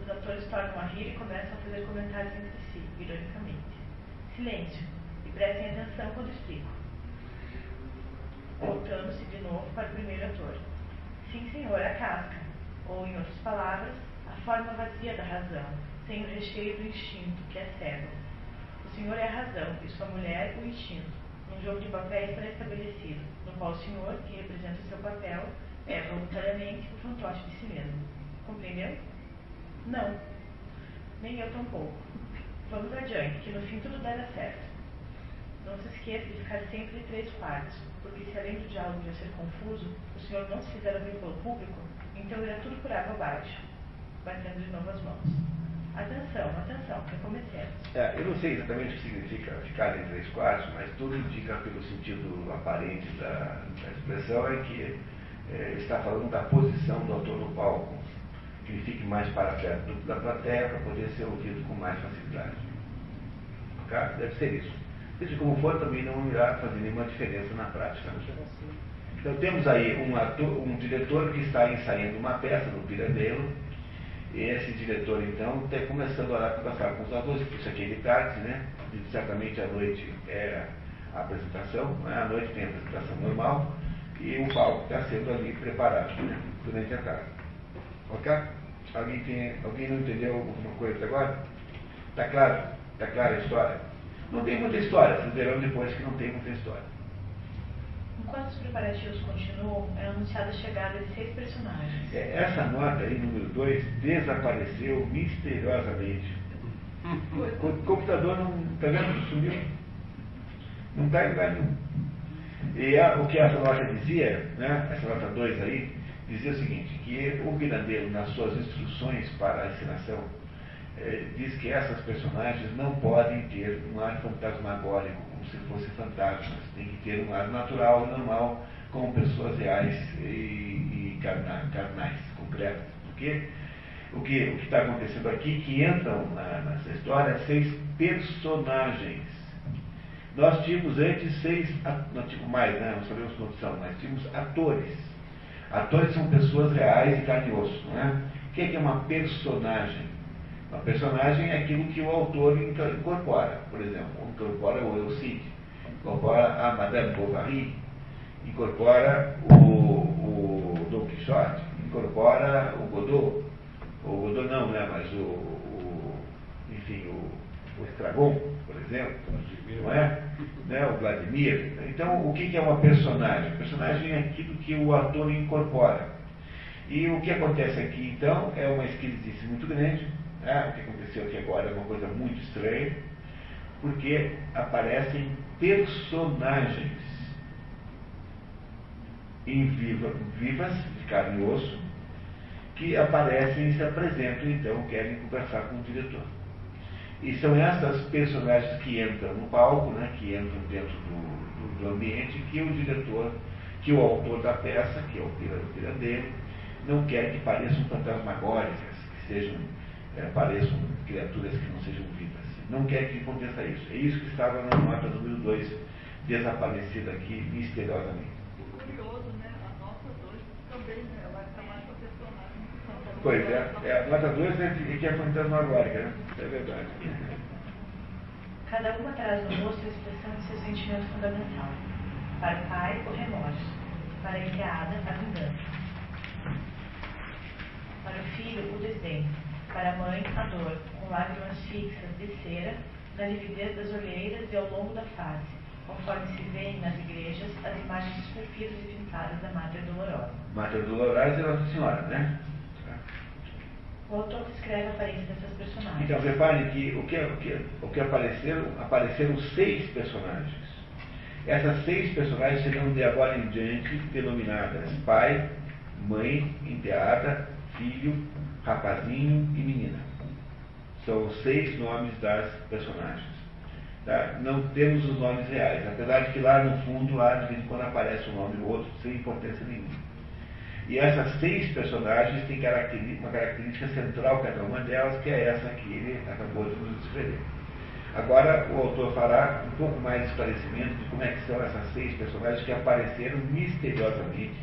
Speaker 3: Os atores tornam a rir e começam a fazer comentários entre si, ironicamente. Silêncio. E prestem atenção quando explico. Voltando-se de novo para o primeiro ator. Sim, senhor, a casca. Ou, em outras palavras, a forma vazia da razão, sem o recheio do instinto, que é cego o senhor é a razão e sua mulher o instinto, num jogo de papéis pré-estabelecido, no qual o senhor, que representa o seu papel, é voluntariamente o fantoche de si mesmo. Compreendeu? Não. Nem eu tampouco. Vamos adiante, que no fim tudo dará certo. Não se esqueça de ficar sempre em três partes, porque se além do diálogo já ser confuso, o senhor não se fizer ouvir pelo público, então irá tudo por água abaixo, batendo de novo as mãos. Atenção, atenção, recomecemos.
Speaker 1: É, eu não sei exatamente o que significa ficar em três quartos, mas tudo indica pelo sentido aparente da, da expressão é que é, está falando da posição do autor no palco, que ele fique mais para perto da plateia para poder ser ouvido com mais facilidade. Okay? Deve ser isso. Seja como for, também não irá fazer nenhuma diferença na prática. Então temos aí um, ator, um diretor que está ensaiando uma peça no Pirandello, e esse diretor, então, está começando a conversar com os atores, isso aqui é de tarde, né? E, certamente à noite é a apresentação, né? à noite tem a apresentação normal, e o palco está sendo ali preparado né? durante a tarde. Ok? Alguém, tem, alguém não entendeu alguma coisa agora? Está claro? Está clara a história? Não tem muita história, vocês verão depois que não tem muita história.
Speaker 3: Enquanto os preparativos continuam, é anunciada a chegada de seis personagens.
Speaker 1: É, essa nota aí, número 2, desapareceu misteriosamente. O computador não. Está vendo? Sumiu. Não está em lugar nenhum. E a, o que essa nota dizia, né, essa nota 2 aí, dizia o seguinte, que o Mirandeiro, nas suas instruções para a ensinação, é, diz que essas personagens não podem ter um ar fantasmagórico se fosse fantasmas. Tem que ter um ar natural, normal, como pessoas reais e, e carnais, carnais, concretas. Porque o que o está acontecendo aqui, que entram na, nessa história, seis personagens. Nós tínhamos antes seis, não tínhamos mais, né? não sabemos quantos são, mas tínhamos atores. Atores são pessoas reais e carne e osso. Não é? O que é, é uma personagem? Uma personagem é aquilo que o autor incorpora. Por exemplo, incorpora o Eu Cid, incorpora a Madame Bovary, incorpora o, o Don Quixote, incorpora o Godot, o Godot não, né, mas o, o enfim, o, o Estragon, exemplo, não é? Né, o Vladimir. Então, o que é uma personagem? A personagem é aquilo que o ator incorpora. E o que acontece aqui, então, é uma esquisitice muito grande. Né? O que aconteceu aqui agora é uma coisa muito estranha porque aparecem personagens em viva, vivas, de carne e osso, que aparecem e se apresentam, então querem conversar com o diretor. E são essas personagens que entram no palco, né, que entram dentro do, do, do ambiente, que o diretor, que o autor da peça, que é o pirandeiro, não quer que pareçam fantasmagóricas, que sejam, é, pareçam criaturas que não sejam vivas não quer que aconteça isso. É isso que estava na nota número 2, desaparecida aqui misteriosamente.
Speaker 4: Curioso, né? A nota 2 também né? vai estar mais para personagem.
Speaker 1: Pois é, é, a nota 2 é que é fantasmagórica, né? É verdade.
Speaker 3: Cada uma traz no rosto a expressão de seu sentimento fundamental. Para o pai, o remorso. Para a enteada, a vingança. Para o filho, o desdém. Para a mãe, a dor, com lágrimas fixas de cera na lividez das olheiras e ao longo da face, conforme se vêem nas igrejas as imagens esculpidas e pintadas da Madre Dolorosa.
Speaker 1: Madre Dolorosa é Nossa Senhora, né?
Speaker 3: O autor descreve a aparência dessas personagens.
Speaker 1: Então, reparem que o que, o que, o que apareceram, apareceram seis personagens. Essas seis personagens serão de agora em diante denominadas pai, mãe, enteada, filho, rapazinho e menina. São os seis nomes das personagens. Tá? Não temos os nomes reais, apesar de que lá no fundo, lá de vez em quando aparece um nome ou outro, sem importância nenhuma. E essas seis personagens têm uma característica central, cada uma delas, que é essa que ele acabou de nos descrever. Agora, o autor fará um pouco mais de esclarecimento de como é que são essas seis personagens que apareceram misteriosamente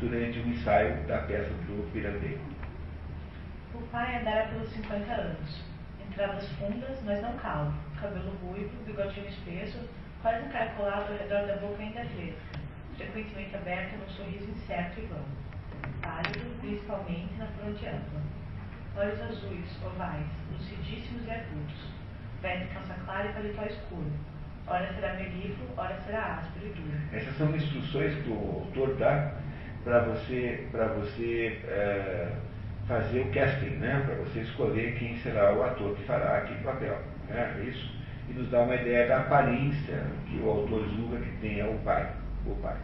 Speaker 1: durante o ensaio da peça do Pirandello.
Speaker 3: O pai andara pelos 50 anos. Entradas fundas, mas não calmo. Cabelo ruivo, bigodinho espesso, quase encaracolado ao redor da boca ainda fresca, frequentemente aberta num sorriso incerto e vão pálido, principalmente na fronte ampla. Olhos azuis, ovais, lucidíssimos e agudos. Veste calça clara e paletó escuro. Ora será melífluo, ora será áspero e duro.
Speaker 1: Essas são instruções que o autor dá para você, pra você é, fazer o casting, né? para você escolher quem será o ator que fará aquele papel. Né? É isso. E nos dá uma ideia da aparência que o autor julga que tenha o pai. O pai.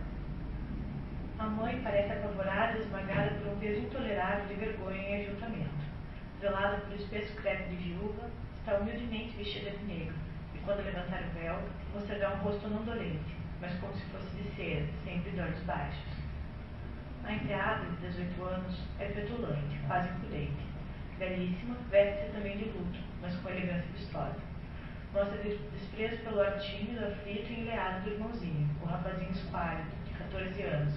Speaker 3: A mãe parece apavorada esmagada por um peso intolerável de vergonha e ajuntamento. Velada por espesso crepe de viúva, está humildemente vestida de negro, e quando levantar o véu, mostrará um rosto não dolente, mas como se fosse de cera, sempre de olhos baixos. A enteada, de 18 anos, é petulante, quase impudente. Belíssima, veste-se também de luto, mas com elegância vistosa. Mostra desprezo pelo artinho, aflito e enleado do irmãozinho, o rapazinho esquálido, de 14 anos,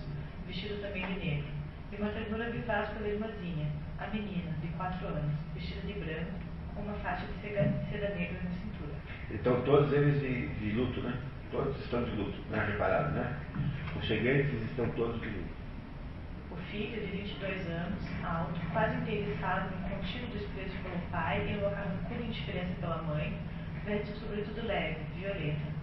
Speaker 3: vestido também de negro, e uma ternura vivaz pela irmãzinha, a menina, de quatro anos, vestida de branco, com uma faixa de seda, seda negra na cintura.
Speaker 1: Então todos eles de, de, luto, né? Todos estão de luto, né? Reparado, né? Os chegantes estão todos de luto.
Speaker 3: O filho, de 22 anos, alto, quase inteiriçado no contínuo desprezo pelo pai e uma carrancuda indiferença pela mãe, veste sobretudo leve, violeta,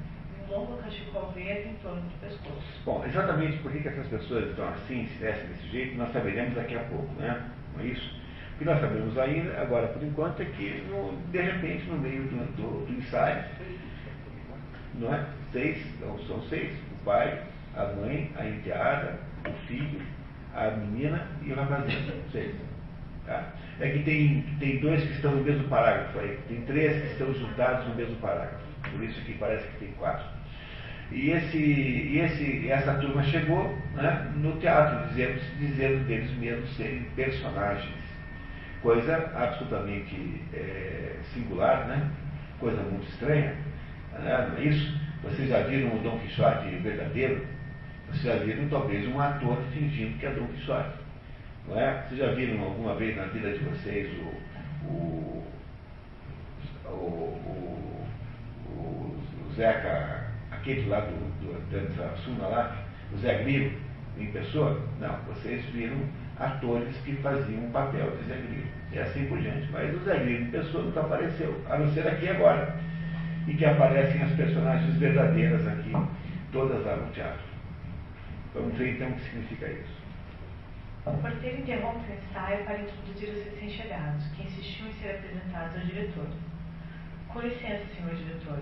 Speaker 3: longo cachecol verde em torno do pescoço.
Speaker 1: Bom, exatamente por que essas pessoas estão assim, se vestem desse jeito, nós saberemos daqui a pouco, né? Não é isso? O que nós sabemos ainda, agora por enquanto, é que no, de repente no meio do, do, do ensaio, não é? Seis, são seis, o pai, a mãe, a enteada, o filho, a menina e o rapazinho. Seis. Tá? É que tem, tem dois que estão no mesmo parágrafo aí, tem três que estão juntados no mesmo parágrafo. Por isso que parece que tem quatro. E, esse, e esse, essa turma chegou né, no teatro, dizendo, dizendo deles mesmos serem personagens. Coisa absolutamente é, singular, né? coisa muito estranha. Né? Não é isso? Vocês já viram o Dom Quixote verdadeiro? Vocês já viram talvez um ator fingindo que é Dom Quixote. Não é? Vocês já viram alguma vez na vida de vocês o, o, o, o, o Zeca aquele lá do, do, da Suma lá, o Zé Grilo, em pessoa? Não, vocês viram atores que faziam o papel de Zé Grilo. E assim por diante. Mas o Zé Grilo em pessoa nunca apareceu, a não ser aqui agora. E que aparecem as personagens verdadeiras aqui, todas lá no teatro. Vamos ver então o que significa isso.
Speaker 3: O porteiro interrompe o ensaio para introduzir os recém-chegados, que insistiam em ser apresentados ao diretor. Com licença, senhor diretor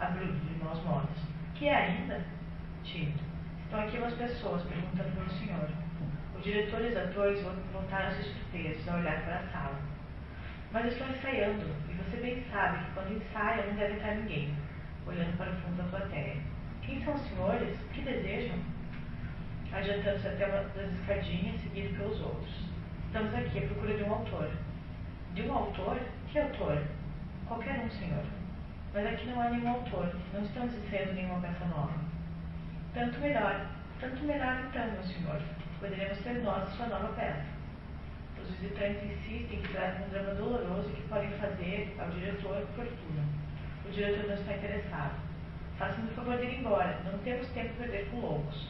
Speaker 3: abriu de maus modos. Que é ainda? Tito. Estão aqui umas pessoas perguntando pelo senhor. O diretor e os atores voltaram-se surpresos ao olhar para a sala. Mas estou ensaiando, e você bem sabe que quando ensaia não deve estar ninguém, olhando para o fundo da plateia. Quem são os senhores? O que desejam? Adiantando-se até uma das escadinhas, seguido pelos outros. Estamos aqui à procura de um autor. De um autor? Que autor? Qualquer um, senhor. Mas aqui não há nenhum autor, não estamos dizendo nenhuma peça nova. Tanto melhor, tanto melhor então, meu senhor. Poderemos ser nós sua nova peça. Os visitantes insistem que trazem um drama doloroso que podem fazer ao diretor fortuna. O diretor não está interessado. Faça-me o favor de ir embora. Não temos tempo a perder com loucos.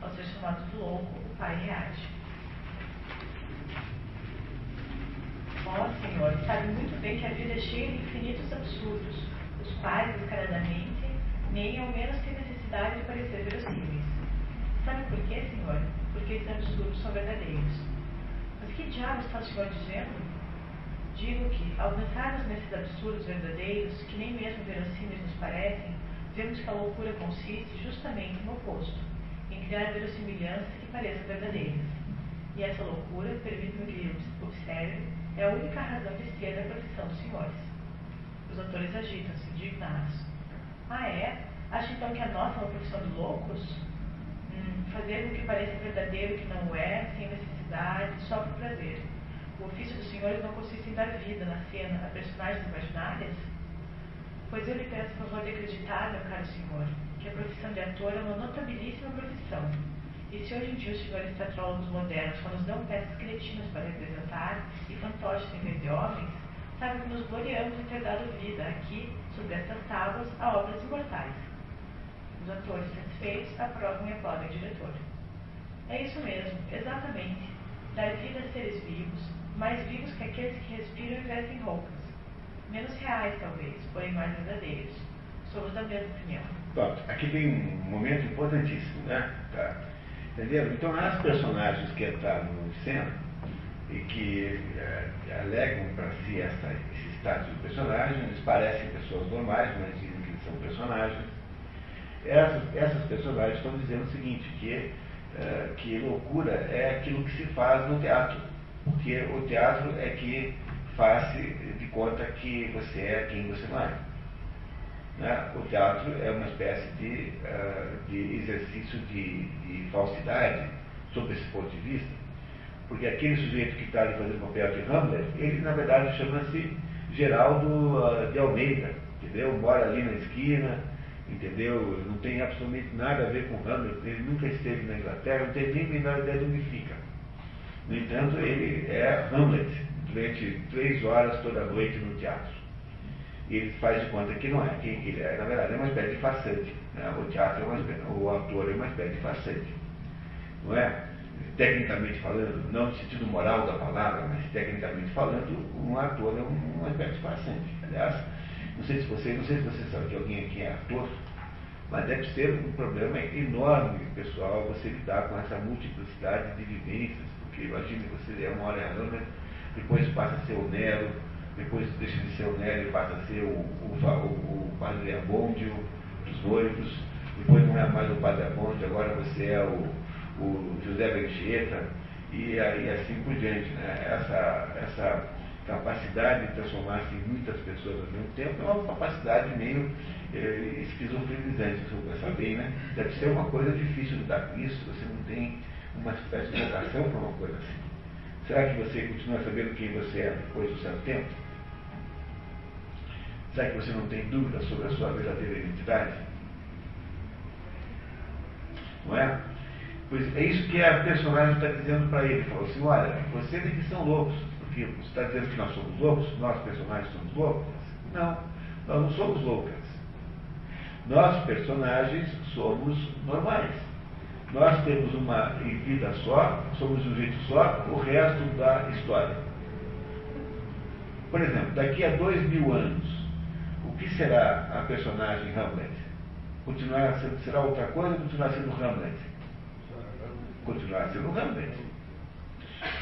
Speaker 3: Ao ser chamado de louco, o pai reage. Ó oh, Senhor, sabe muito bem que a vida é cheia de infinitos absurdos, os quais, descaradamente, nem ao menos têm necessidade de parecer verossímeis. Sabe por quê, Senhor? Porque esses absurdos são verdadeiros. Mas que diabo está o Senhor dizendo? Digo que, ao pensarmos nesses absurdos verdadeiros, que nem mesmo verossímeis nos parecem, vemos que a loucura consiste justamente no oposto, em criar verossimilhanças que pareçam verdadeiras. E essa loucura, permite-me que observe, é a única razão de ser da profissão dos senhores. Os autores agitam-se, indignados. Ah, é? Acha então que a nossa é uma profissão de loucos? Hum, fazer o que parece verdadeiro que não é, sem necessidade, só por prazer. O ofício dos senhores não consiste em dar vida na cena a personagens imaginárias? Pois eu lhe peço o favor de acreditar, meu caro senhor, que a profissão de ator é uma notabilíssima profissão. E se hoje em dia os senhores teatrólogos modernos só nos dão peças cretinas para representar e fantoches em vez de homens, sabe que nos gloriamos em ter dado vida aqui, sobre estas tábuas, a obras imortais. Os atores satisfeitos aprovam e aplaudem o diretor. É isso mesmo, exatamente. Dar vida a seres vivos, mais vivos que aqueles que respiram e vestem roupas menos reais, talvez, porém mais verdadeiros. Somos da mesma opinião.
Speaker 1: Pronto, aqui tem um momento importantíssimo, né? Tá. Entendeu? Então, as personagens que entraram no cena e que é, alegam para si essa, esse status de personagem, eles parecem pessoas normais, mas dizem que eles são personagens. Essas, essas personagens estão dizendo o seguinte, que, é, que loucura é aquilo que se faz no teatro. Porque o teatro é que faz de conta que você é quem você não é. Né? O teatro é uma espécie de, uh, de exercício de, de, falsidade, sob esse ponto de vista, porque aquele sujeito que está ali fazendo o papel de Hamlet, ele na verdade chama-se Geraldo uh, de Almeida, entendeu? Mora ali na esquina, entendeu? Não tem absolutamente nada a ver com Hamlet, ele nunca esteve na Inglaterra, não tem nem a menor ideia de onde fica. No entanto, ele é Hamlet, durante três horas toda noite no teatro. E ele faz de conta que não é quem ele é. Na verdade, é uma espécie de farsante. Né? O teatro é uma espécie, o ator é uma espécie de farsante. Não é? Tecnicamente falando, não no sentido moral da palavra, mas tecnicamente falando, um ator é uma espécie de farsante. Aliás, não sei se você, não sei se você sabe que alguém aqui é ator, mas deve ser um problema enorme, pessoal, você lidar com essa multiplicidade de vivências, porque imagine você é uma hora Hamlet, depois passa a ser o Nero, depois deixa de ser o Nero e passa a ser o, o, o, o Padre Abondio dos noivos, depois não é mais o Padre Abondio, agora você é o, o José Benchieta, e aí assim por diante. Né? Essa, essa capacidade de transformar-se em muitas pessoas ao mesmo tempo é uma capacidade meio eh, esquizofrenizante, se eu pensar bem, né? Deve ser uma coisa difícil lidar com isso, você não tem uma espécie de vocação para uma coisa assim. Será que você continua sabendo quem você é depois do certo tempo? Será que você não tem dúvida sobre a sua verdadeira identidade? Não é? Pois é isso que a personagem está dizendo para ele. Falou assim, olha, vocês é que são loucos, porque você está dizendo que nós somos loucos, nós personagens somos loucos? Não, nós não somos loucas. Nós, personagens, somos normais. Nós temos uma vida só, somos um jeito só, o resto da história. Por exemplo, daqui a dois mil anos, o que será a personagem Hamlet? Continuar será outra coisa ou continuar sendo Hamlet? Continuar sendo Hamlet.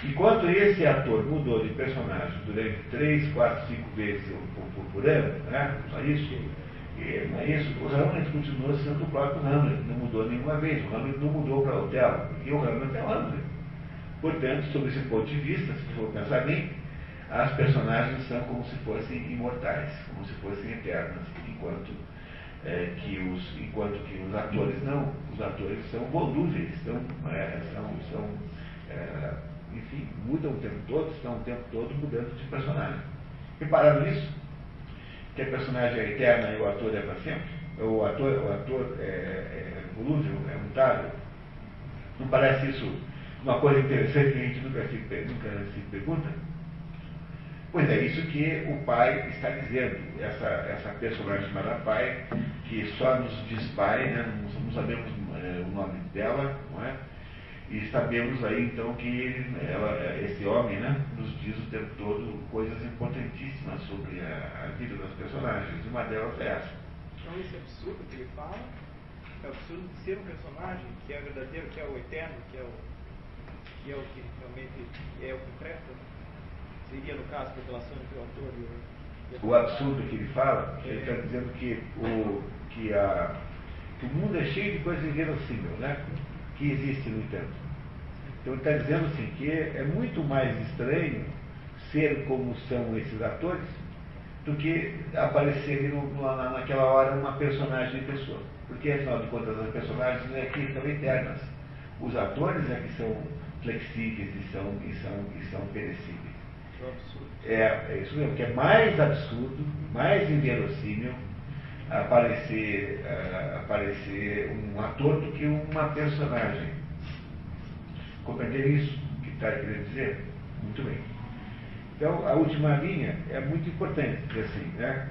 Speaker 1: Enquanto esse ator mudou de personagem durante três, quatro, cinco vezes por, por, por ano, né? só isso, e, é isso? O Hamlet continua sendo o próprio Hamlet, não mudou nenhuma vez. O Hamlet não mudou para o Otelo, porque o Hamlet é o Hamlet. Portanto, sob esse ponto de vista, se for pensar bem, as personagens são como se fossem imortais, como se fossem eternas, enquanto, é, que, os, enquanto que os atores não. Os atores são volúveis, são, é, são, são é, enfim, mudam o tempo todo, estão o tempo todo mudando de personagem. Repararam nisso? que a personagem é eterna e o ator é para sempre? O ator, o ator é, é volúvel, é mutável? Não parece isso uma coisa interessante que a gente nunca se, nunca se pergunta? Pois é, isso que o pai está dizendo. Essa, essa personagem chamada pai, que só nos diz pai, né? não, não sabemos é, o nome dela, não é? E sabemos aí então que ela, esse homem né, nos diz o tempo todo coisas importantíssimas sobre a, a vida das personagens. Uma delas é essa.
Speaker 2: Então esse absurdo que ele fala é absurdo de ser um personagem que é verdadeiro, que é o eterno, que é o que, é o que realmente é o concreto. Seria no caso entre o autor e o.
Speaker 1: o absurdo que ele fala, ele está dizendo que o, que, a, que o mundo é cheio de coisas inverossímeis, né? Que existe, no entanto. Então ele está dizendo assim, que é muito mais estranho ser como são esses atores do que aparecerem na, naquela hora uma personagem de pessoa. Porque, afinal de contas, as personagens é que são eternas. Os atores é que são flexíveis e são, e são, e são perecíveis. É, é isso mesmo, que é mais absurdo, mais inverossímil aparecer, uh, aparecer um ator do que uma personagem. Compreender isso que está querendo dizer? Muito bem. Então, a última linha é muito importante, assim, né?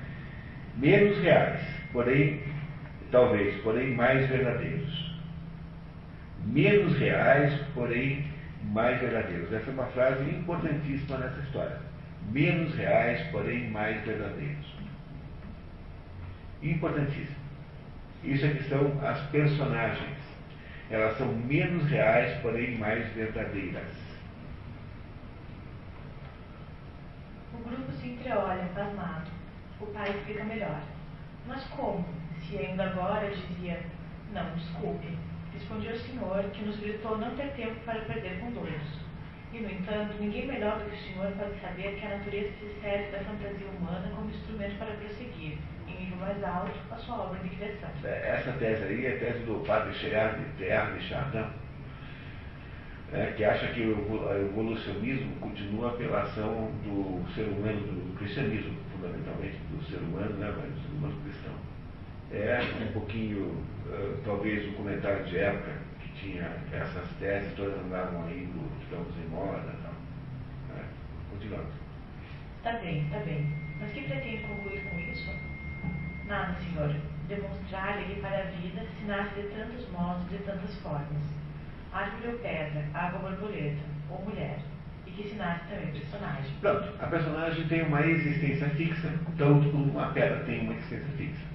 Speaker 1: Menos reais, porém, talvez, porém mais verdadeiros. Menos reais, porém mais verdadeiros. Essa é uma frase importantíssima nessa história. Menos reais, porém mais verdadeiros. Importantíssimo. Isso é que são as personagens. Elas são menos reais, porém mais verdadeiras.
Speaker 3: O grupo se entreolha, pasmado. O pai explica melhor. Mas como? Se ainda agora dizia, não, desculpe, respondi ao senhor, que nos gritou não ter tempo para perder com doidos. E, no entanto, ninguém melhor do que o senhor pode saber que a natureza se serve da fantasia humana como instrumento para prosseguir, em nível mais alto, a sua obra de criação.
Speaker 1: É, essa tese aí é a tese do padre Gerard de Chardin, é, que acha que o evolucionismo continua pela ação do ser humano, do cristianismo, fundamentalmente do ser humano, né, mas do humano cristão. É um pouquinho, uh, talvez, um comentário de época que tinha essas teses, todas andavam aí, estamos em moda e tal. Né? Continuando.
Speaker 3: Está bem, está bem. Mas que pretende concluir com isso? Nada, senhor. Demonstrar-lhe que para a vida se nasce de tantos modos, de tantas formas. Árvore ou pedra, água ou borboleta, ou mulher. E que se nasce também personagem.
Speaker 1: Pronto, a personagem tem uma existência fixa, tanto como a pedra tem uma existência fixa.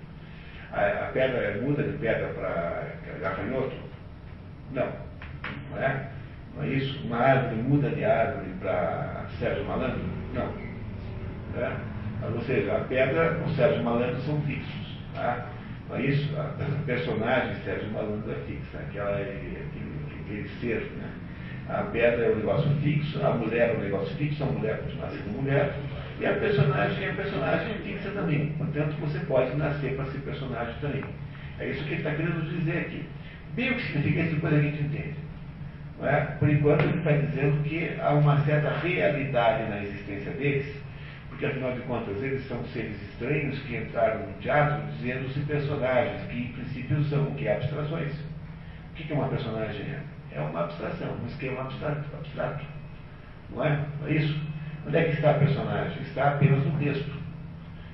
Speaker 1: A, a pedra muda de pedra para gafanhoto? Não. Não é? Não é isso? Uma árvore muda de árvore para Sérgio Malandro? Não. não é? Ou seja, a pedra, o Sérgio Malandro são fixos. Tá? Não é isso? A, a personagem Sérgio Malandro é fixa, aquela, aquele, aquele ser. Né? A pedra é um negócio fixo, a mulher é um negócio fixo, a mulher continua sendo mulher, e a personagem é personagem fixa também. Portanto, você pode nascer para ser personagem também. É isso que ele está querendo dizer aqui. Bem o que significa isso, depois a gente entende. É? Por enquanto, ele está dizendo que há uma certa realidade na existência deles, porque afinal de contas eles são seres estranhos que entraram no teatro dizendo-se personagens, que em princípio são o que? Abstrações. O que é uma personagem? É uma abstração, um esquema abstrato. abstrato. Não é? É isso? Onde é que está a personagem? Está apenas no texto.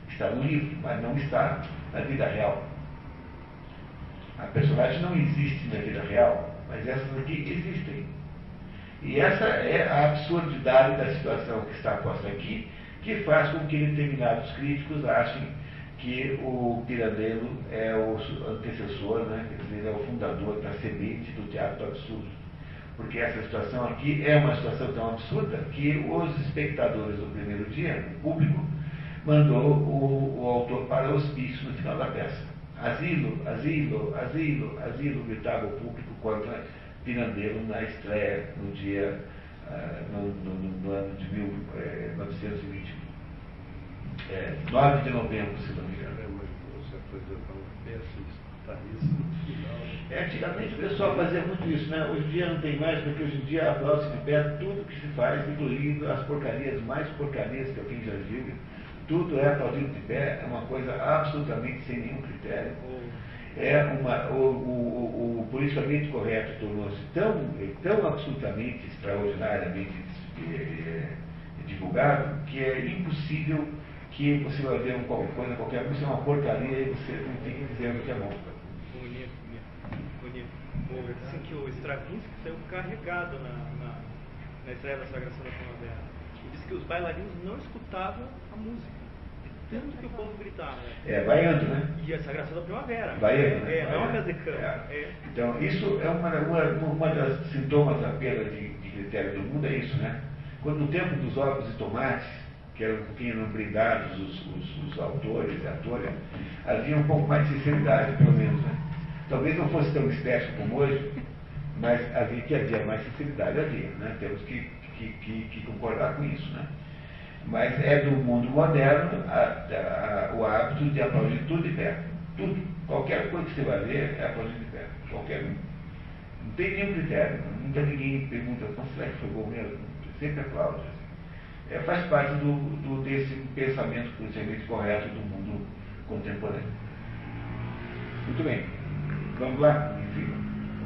Speaker 1: Está no livro, mas não está na vida real. A personagem não existe na vida real, mas essas aqui existem. E essa é a absurdidade da situação que está posta aqui, que faz com que determinados críticos achem que o Pirandello é o antecessor, né, quer dizer, é o fundador da semente do teatro absurdo porque essa situação aqui é uma situação tão absurda que os espectadores do primeiro dia, o público, mandou o, o autor para o hospício no final da peça. Asilo, asilo, asilo, asilo, gritava o público contra Pirandello na estreia no dia, uh, no, no, no, ano de 1920. É, 9 de novembro, se não me engano. Você apresentar uma peça e. É, antigamente o pessoal fazia muito isso, né? Hoje em dia não tem mais, porque hoje em dia aplaude-se de pé tudo que se faz, incluindo as porcarias mais porcarias que alguém já viu. Tudo é aplaudido de pé, é uma coisa absolutamente sem nenhum critério. É uma, o, o, o politicamente correto tornou-se tão, tão absolutamente, extraordinariamente é, divulgado que é impossível que você vai ver uma qualquer coisa, qualquer coisa, é uma portaria e você não tem que dizer o que é bom.
Speaker 2: Assim que o Stravinsky saiu carregado na, na, na estreia da Sagração da Primavera. E disse que os bailarinos não escutavam a música. Tanto que o povo gritava.
Speaker 1: É, vaiando, né?
Speaker 2: E a Sagração da Primavera.
Speaker 1: Vaiando, né?
Speaker 2: É, não é casa de campo.
Speaker 1: É.
Speaker 2: É.
Speaker 1: Então, isso é uma, uma, uma das sintomas da perda de, de critério do mundo, é isso, né? Quando no tempo dos ovos e tomates, que eram, que eram brindados os, os, os autores e atores, havia um pouco mais de sinceridade, pelo menos, né? Talvez não fosse tão estético como hoje, mas havia que havia mais sinceridade, havia, né? Temos que, que, que, que concordar com isso, né? Mas é do mundo moderno a- a- o hábito de aplaudir tudo de pé. Tudo. Qualquer coisa que você vai ver é aplaudir de pé. Qualquer um. Não tem nenhum critério. Nunca ninguém pergunta, "Mas será que foi bom mesmo? Sempre aplaude. assim. É, faz parte do, do- desse pensamento politicamente correto do mundo contemporâneo. Muito bem. Vamos lá? Enfim.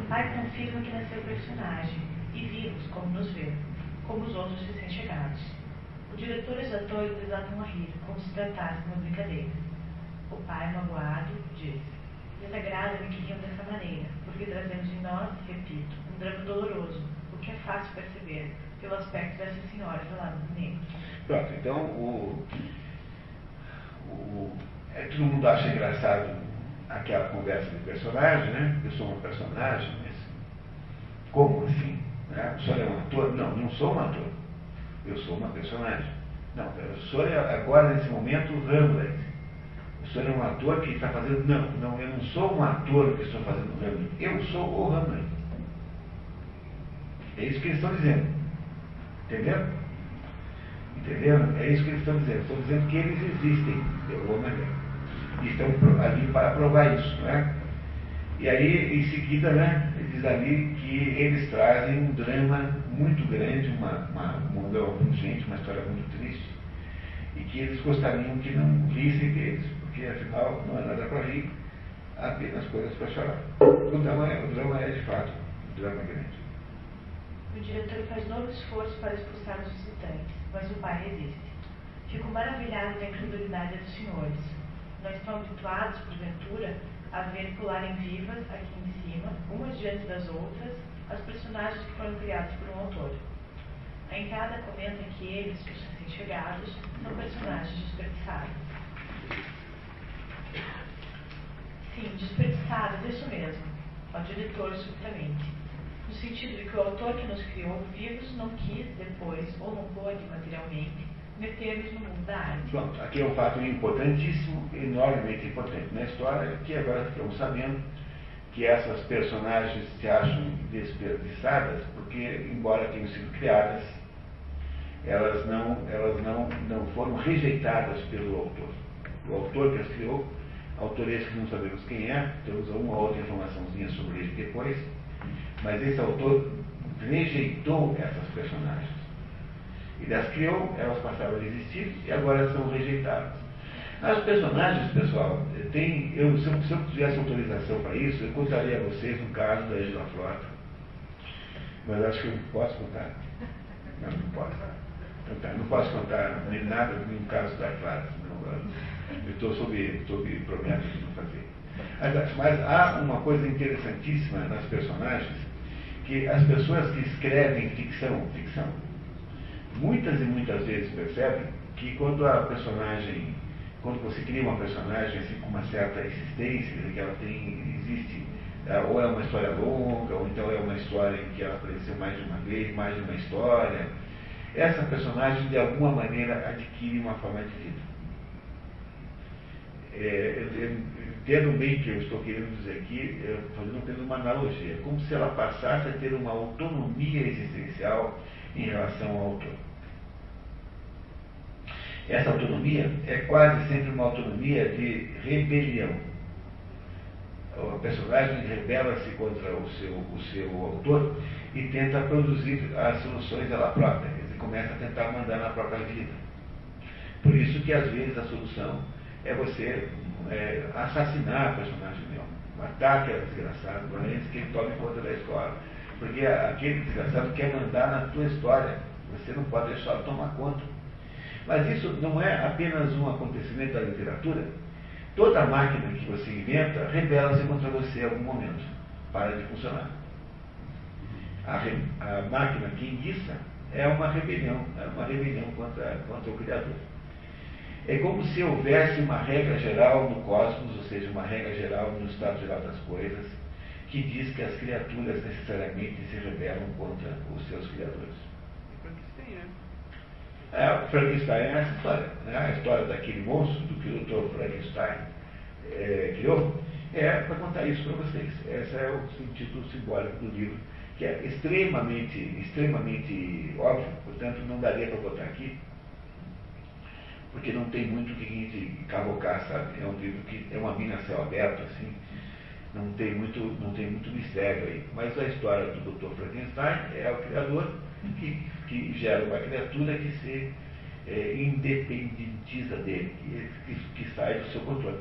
Speaker 3: O pai confirma que nasceu personagem, e vivos, como nos vê, como os outros recém-chegados. O diretor e os atores desatam a rir, como se tratasse de uma brincadeira. O pai, magoado, diz: Desagrada-me que riam dessa maneira, porque trazemos em nós, repito, um drama doloroso, o que é fácil perceber pelo aspecto dessas senhoras ao lado do negro.
Speaker 1: Pronto, então o, o- é, todo mundo acha engraçado aquela conversa de personagem, né? Eu sou uma personagem, mas como assim? Né? O senhor é um ator? Não, não sou um ator. Eu sou uma personagem. Não, o senhor é agora, nesse momento, o Hamlet. O senhor é um ator que está fazendo. Não, não, eu não sou um ator que estou fazendo o Hamlet. Eu sou o Hamlet. É isso que eles estão dizendo. Entendeu? Entendeu? É isso que eles estão dizendo. Estão dizendo que eles existem, de alguma maneira. Estão ali para provar isso, não é? E aí, em seguida, né, diz ali que eles trazem um drama muito grande, uma, uma, um drama muito gente, uma história muito triste, e que eles gostariam que não rissem deles, porque afinal não é nada para rir, apenas coisas para chorar. O drama, é, o drama é de fato um drama grande.
Speaker 3: O diretor faz novo esforço para expulsar os visitantes, mas o pai resiste. Fico maravilhado da incredulidade dos senhores. Não estão habituados, porventura, a ver pularem vivas, aqui em cima, umas diante das outras, as personagens que foram criados por um autor. A entrada comenta que eles, os recém-chegados, são personagens desperdiçados. Sim, desperdiçados, isso mesmo. Ao diretor, subitamente. No sentido de que o autor que nos criou vivos não quis, depois, ou não pôde materialmente, meter-nos no mundo da arte.
Speaker 1: Pronto, aqui é um fato importantíssimo, enormemente importante na história, que agora ficamos sabendo que essas personagens se acham desperdiçadas, porque, embora tenham sido criadas, elas não, elas não, não foram rejeitadas pelo autor. O autor que as criou, autor esse que não sabemos quem é, temos uma ou outra informaçãozinha sobre ele depois, mas esse autor rejeitou essas personagens. Ele as criou, elas passaram a existir e agora são rejeitadas. As personagens, pessoal, tem, eu, se, eu, se eu tivesse autorização para isso, eu contaria a vocês um caso da Angela Frota. Mas acho que eu não posso contar. Não, não posso. Então, tá, não posso contar nem nada, nenhum caso da Clara. Não, eu estou sob, sob promessa de não fazer. Mas, mas há uma coisa interessantíssima nas personagens, que as pessoas que escrevem ficção, ficção, muitas e muitas vezes percebem que quando a personagem, quando você cria uma personagem assim, com uma certa existência, dizer, que ela tem, existe, eh, ou é uma história longa, ou então é uma história em que ela apareceu mais de uma vez, mais de uma história, essa personagem de alguma maneira adquire uma forma de vida. É, entendo bem o que eu estou querendo dizer aqui, fazendo apenas uma analogia, como se ela passasse a ter uma autonomia existencial em relação ao autor. Essa autonomia é quase sempre uma autonomia de rebelião. O personagem rebela-se contra o seu, o seu autor e tenta produzir as soluções ela própria, dizer, começa a tentar mandar na própria vida. Por isso que às vezes a solução é você é, assassinar a personagem meu, matar aquele desgraçado, antes que ele tome conta da escola. Porque aquele desgraçado quer mandar na tua história. Você não pode deixá-lo tomar conta. Mas isso não é apenas um acontecimento da literatura. Toda máquina que você inventa rebela-se contra você em algum momento. Para de funcionar. A, a máquina que enguiça é uma rebelião, é uma rebelião contra, contra o Criador. É como se houvesse uma regra geral no cosmos, ou seja, uma regra geral no estado geral das coisas, que diz que as criaturas necessariamente se rebelam contra os seus criadores. É, Frankenstein é essa história. Né? A história daquele monstro do que o Dr. Frankenstein é, criou é para contar isso para vocês. Esse é o sentido simbólico do livro, que é extremamente, extremamente óbvio, portanto não daria para botar aqui, porque não tem muito o que cavocar, sabe? É um livro que é uma mina céu aberto, assim, não tem muito, não tem muito mistério aí. Mas a história do Dr. Frankenstein é o criador que, que gera uma criatura que se é, independentiza dele, que, que, que sai do seu controle.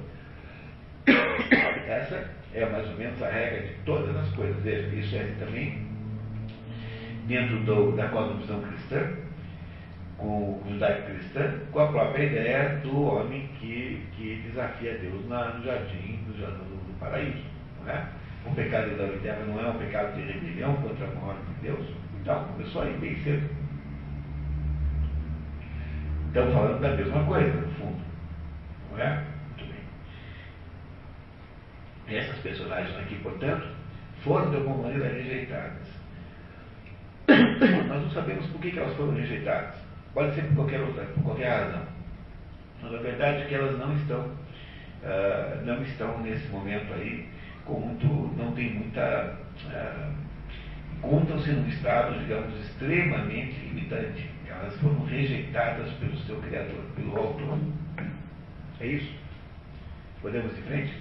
Speaker 1: Essa é mais ou menos a regra de todas as coisas. Veja, isso é também dentro do, da cosmovisão cristã, com o judaico-cristã, com a própria ideia do homem que, que desafia Deus na, no jardim do, no paraíso. Não é? O pecado da Eterna não é um pecado de rebelião contra a ordem de Deus? Então, começou aí bem cedo. Estamos falando da mesma coisa, no fundo. Não é? Muito bem. Essas personagens aqui, portanto, foram de alguma maneira rejeitadas. Nós não sabemos por que, elas foram rejeitadas. Pode ser por qualquer outra, por qualquer razão. Mas a verdade é que elas não estão, uh, não estão nesse momento aí com muito, não tem muita. Uh, Encontram-se num estado, digamos, extremamente limitante. Elas foram rejeitadas pelo seu Criador, pelo Autor. É isso? Podemos em frente?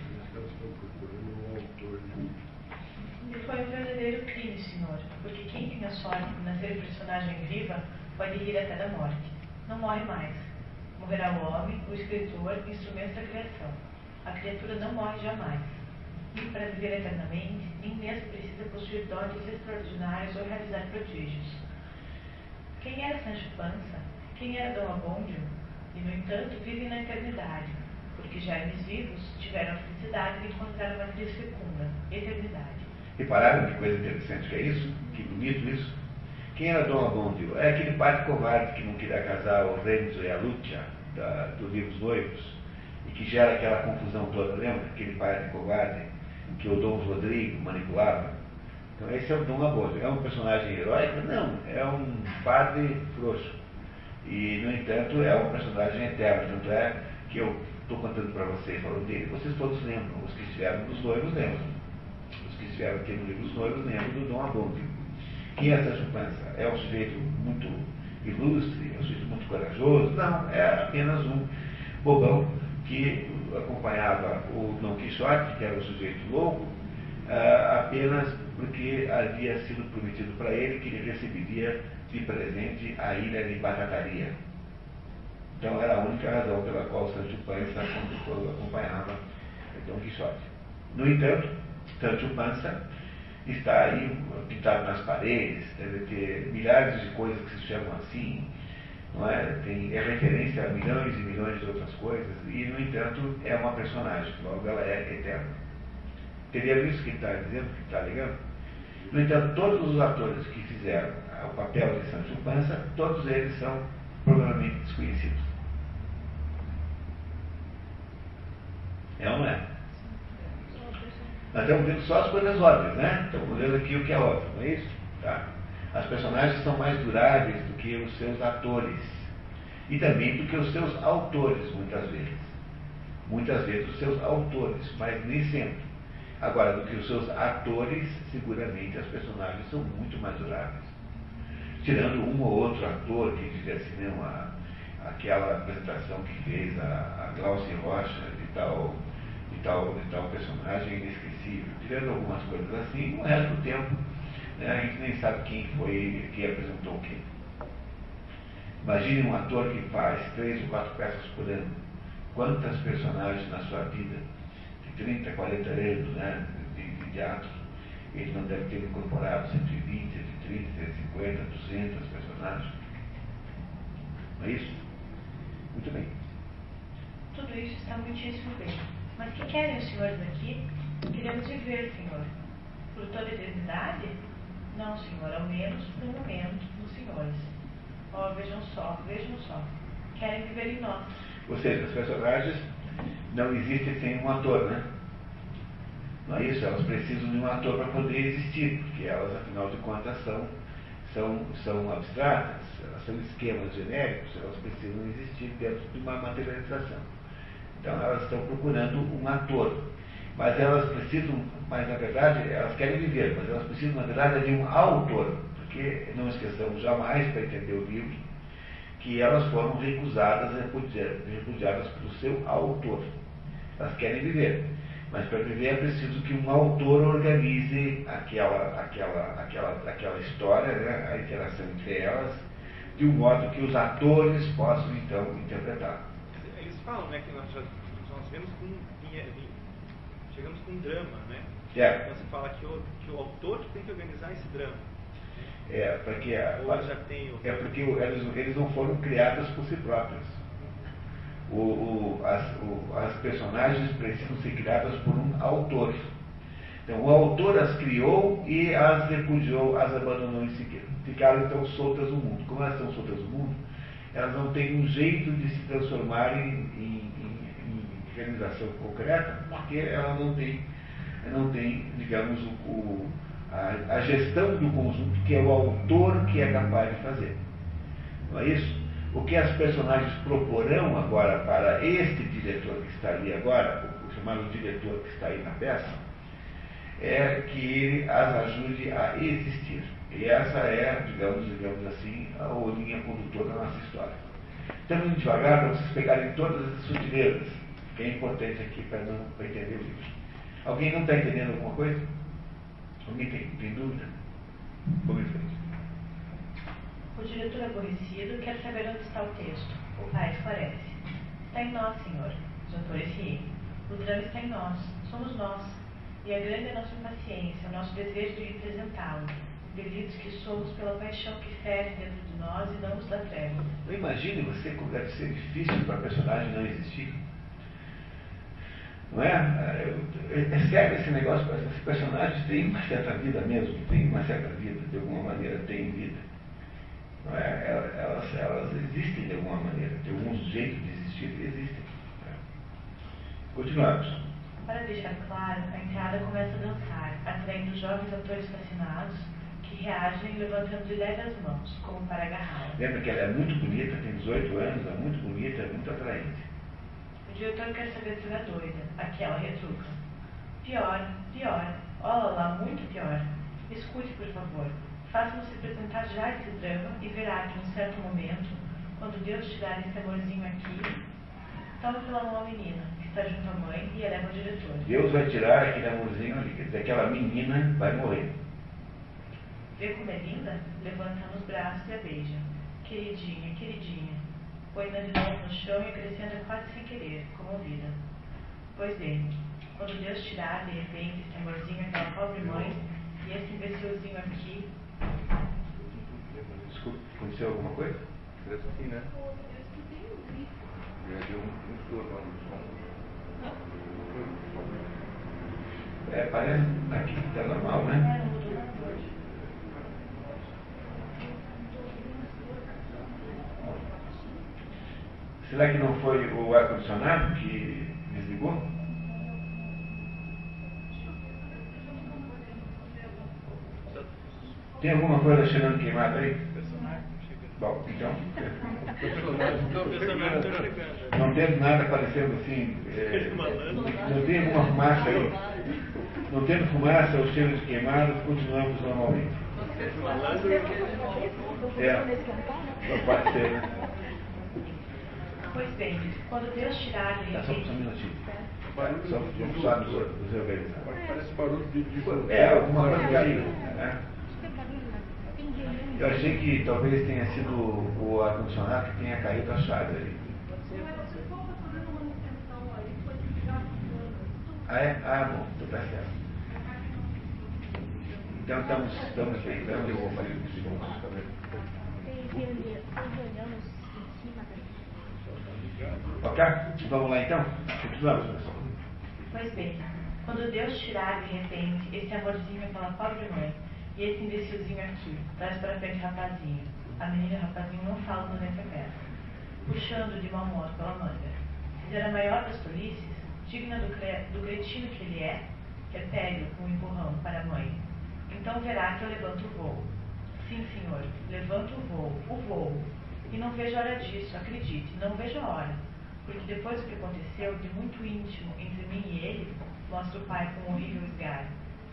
Speaker 3: E foi um verdadeiro crime, Senhor, porque quem tem a sorte de nascer personagem viva pode rir até da morte. Não morre mais. Morrerá o homem, o escritor, instrumento da criação. A criatura não morre jamais. E para viver eternamente, nem mesmo precisa possuir dotes extraordinários ou realizar prodígios. Quem era Sancho Panza? Quem era Dom Abondio? E, no entanto, vivem na eternidade, porque germes vivos tiveram a felicidade de encontrar uma matriz fecunda, eternidade.
Speaker 1: Repararam que coisa interessante que é isso? Que bonito isso? Quem era Dom Abondio? É aquele padre covarde que não queria casar o Renzo e a Lúcia, do livro Os Noivos, e que gera aquela confusão toda, lembra? Aquele padre covarde que o Dom Rodrigo manipulava. Então esse é o Dom Abondio. É um personagem heróico? Não, é um padre frouxo. E, no entanto, é um personagem eterno. Tanto é que eu estou contando para vocês, falando dele, vocês todos lembram, os que estiveram nos noivos lembram. Os que estiveram aqui no livro dos noivos lembram do Dom Abondio. Quem é Sancho Panza? É um sujeito muito ilustre, é um sujeito muito corajoso? Não, é apenas um bobão que acompanhava o Dom Quixote, que era um sujeito louco, ah, apenas porque havia sido prometido para ele que ele receberia de presente a ilha de Batataria. Então era a única razão pela qual Sancho Panza acompanhava Dom Quixote. No entanto, Sancho Panza está aí pintado nas paredes, deve ter milhares de coisas que se chamam assim, não é? Tem, é referência a milhões e milhões de outras coisas, e, no entanto, é uma personagem, logo ela é eterna. Teria visto que está dizendo, que está ligando? No entanto, todos os atores que fizeram o papel de Sancho Panza, todos eles são provavelmente desconhecidos. É ou não é? Nós estamos vendo só as coisas óbvias, né? Estamos vendo aqui o que é óbvio, não é isso? Tá? As personagens são mais duráveis do que os seus atores. E também do que os seus autores, muitas vezes. Muitas vezes os seus autores, mas nem sempre. Agora, do que os seus atores, seguramente as personagens são muito mais duráveis. Tirando um ou outro ator que diz assim, não, a, aquela apresentação que fez a, a Glaucia Rocha de tal, de, tal, de tal personagem inesquecível. Tirando algumas coisas assim, o resto do tempo né, a gente nem sabe quem foi que apresentou quem. Imagine um ator que faz três ou quatro peças por ano. Quantas personagens na sua vida, de 30, 40 anos né, de, de teatro, ele não deve ter incorporado 120, 130, 150, 200 personagens. Não é isso? Muito bem.
Speaker 3: Tudo isso está muitíssimo bem. Mas que querem os senhores aqui? Queremos viver, Senhor. Por toda eternidade? Não, Senhor, ao menos um momento nos senhores. Oh, vejam só, vejam só. Querem viver em nós.
Speaker 1: Ou seja, os personagens não existem sem um ator, né? Não é isso? Elas precisam de um ator para poder existir, porque elas, afinal de contas, são, são, são abstratas, elas são esquemas genéricos, elas precisam existir dentro de uma materialização. Então elas estão procurando um ator. Mas elas precisam, mas na verdade, elas querem viver, mas elas precisam, na verdade, de um autor. Porque não esqueçamos jamais, para entender o livro, que elas foram recusadas, repudiadas pelo seu autor. Elas querem viver. Mas para viver é preciso que um autor organize aquela, aquela, aquela, aquela história, né, a interação entre elas, de um modo que os atores possam então interpretar.
Speaker 2: Eles falam né, que nós, já, nós vemos com, chegamos com um drama, né?
Speaker 1: É.
Speaker 2: Então você fala que o, que o autor tem que organizar esse drama.
Speaker 1: É, porque,
Speaker 2: Ou já tem o...
Speaker 1: é porque eles, eles não foram criadas por si próprias. O, o, as, o, as personagens precisam ser criadas por um autor. Então, o autor as criou e as repudiou, as abandonou em seguida. Ficaram então soltas no mundo. Como elas estão soltas no mundo, elas não têm um jeito de se transformarem em, em, em realização concreta, porque ela não tem, não tem digamos, o, o a, a gestão do conjunto que é o autor que é capaz de fazer. Não é isso? O que as personagens proporão agora para este diretor que está ali agora, o chamado diretor que está aí na peça, é que ele as ajude a existir. E essa é, digamos, digamos assim, a linha condutora da nossa história. Estamos devagar para vocês pegarem todas as sutilezas, que é importante aqui para, entender o livro. Alguém não está entendendo alguma coisa? Alguém tem, tem dúvida? Vamos em frente.
Speaker 3: O diretor aborrecido quer saber onde está o texto. O pai esclarece. Está em nós, senhor. Jean O drama está em nós. Somos nós. E a grande é a nossa impaciência, o nosso desejo de representá-lo. Delitos que somos pela paixão que ferve dentro de nós e não nos dá treva.
Speaker 1: Imagine você como deve ser difícil para a personagem não existir. Não é? É, é sério esse negócio, esses personagens têm uma certa vida mesmo, têm uma certa vida, de alguma maneira têm vida. Não é? Elas, elas existem de alguma maneira, de algum jeito de existir, existem. É. Continuamos.
Speaker 3: Para deixar claro, a entrada começa a dançar, atraindo jovens atores fascinados que reagem levantando de leve as mãos, como para agarrá-la.
Speaker 1: Lembra que ela é muito bonita, tem 18 anos, é muito bonita, é muito atraente.
Speaker 3: O diretor quer saber se ela é doida. Aqui ela retruca. Pior, pior. Olha lá, muito pior. Escute, por favor. Faça-nos representar já esse drama e verá que, num certo momento, quando Deus tirar esse amorzinho aqui, tome pela mão a menina, que está junto à mãe, e eleva ao diretor.
Speaker 1: Deus vai tirar aquele amorzinho ali, quer dizer, aquela menina vai morrer.
Speaker 3: Vê como é linda? Levanta nos braços e a beija. Queridinha, queridinha. Põe-na de novo no chão e acrescenta quase sem querer, comovida. Pois bem, quando Deus tirar, de repente, esse amorzinho aquela pobre mãe, e esse imbecilzinho aqui.
Speaker 1: Desculpa, aconteceu alguma coisa?
Speaker 5: Parece assim, né? Já deu um estouro lá no som.
Speaker 1: É, parece aqui que está normal, né?
Speaker 3: É, não mudou nada hoje.
Speaker 1: Será que não foi o ar-condicionado que desligou? Tem alguma coisa cheirando queimada aí? Bom, então. Não teve nada aparecendo assim. é, não tem alguma fumaça aí? Não tendo fumaça ou cheiro de queimado, continuamos normalmente. É. Não pode ser, né?
Speaker 3: Pois bem, quando Deus tirar, de
Speaker 1: Tá só, só um minutinho.
Speaker 5: Barulho
Speaker 1: Só só nos nos organizar.
Speaker 5: Parece barulho de, de.
Speaker 1: É, alguma coisa caiu. Né? Eu achei que talvez tenha sido o ar-condicionado que tenha caído a chave ali. Ah, é? Ah, bom, então tá certo. Então estamos, estamos bem, estamos
Speaker 5: Eu vou fazer isso de novo, tá vendo?
Speaker 6: Tem reunião, tem reunião no
Speaker 1: Ok? Vamos lá então? Continuamos, pessoal.
Speaker 3: Pois bem, quando Deus tirar de repente esse amorzinho pela pobre mãe e esse imbecilzinho aqui, traz para frente rapazinho, a menina rapazinho não falam durante a peça, puxando de mau modo pela manga. Fizer a maior das tolices, digna do, cre... do cretino que ele é, repele-o com um empurrão para a mãe. Então verá que eu levanto o voo. Sim, senhor, levanto o voo, o voo. E não vejo hora disso, acredite, não vejo hora. Porque depois do que aconteceu, de muito íntimo entre mim e ele, mostra o pai com um horrível esgar.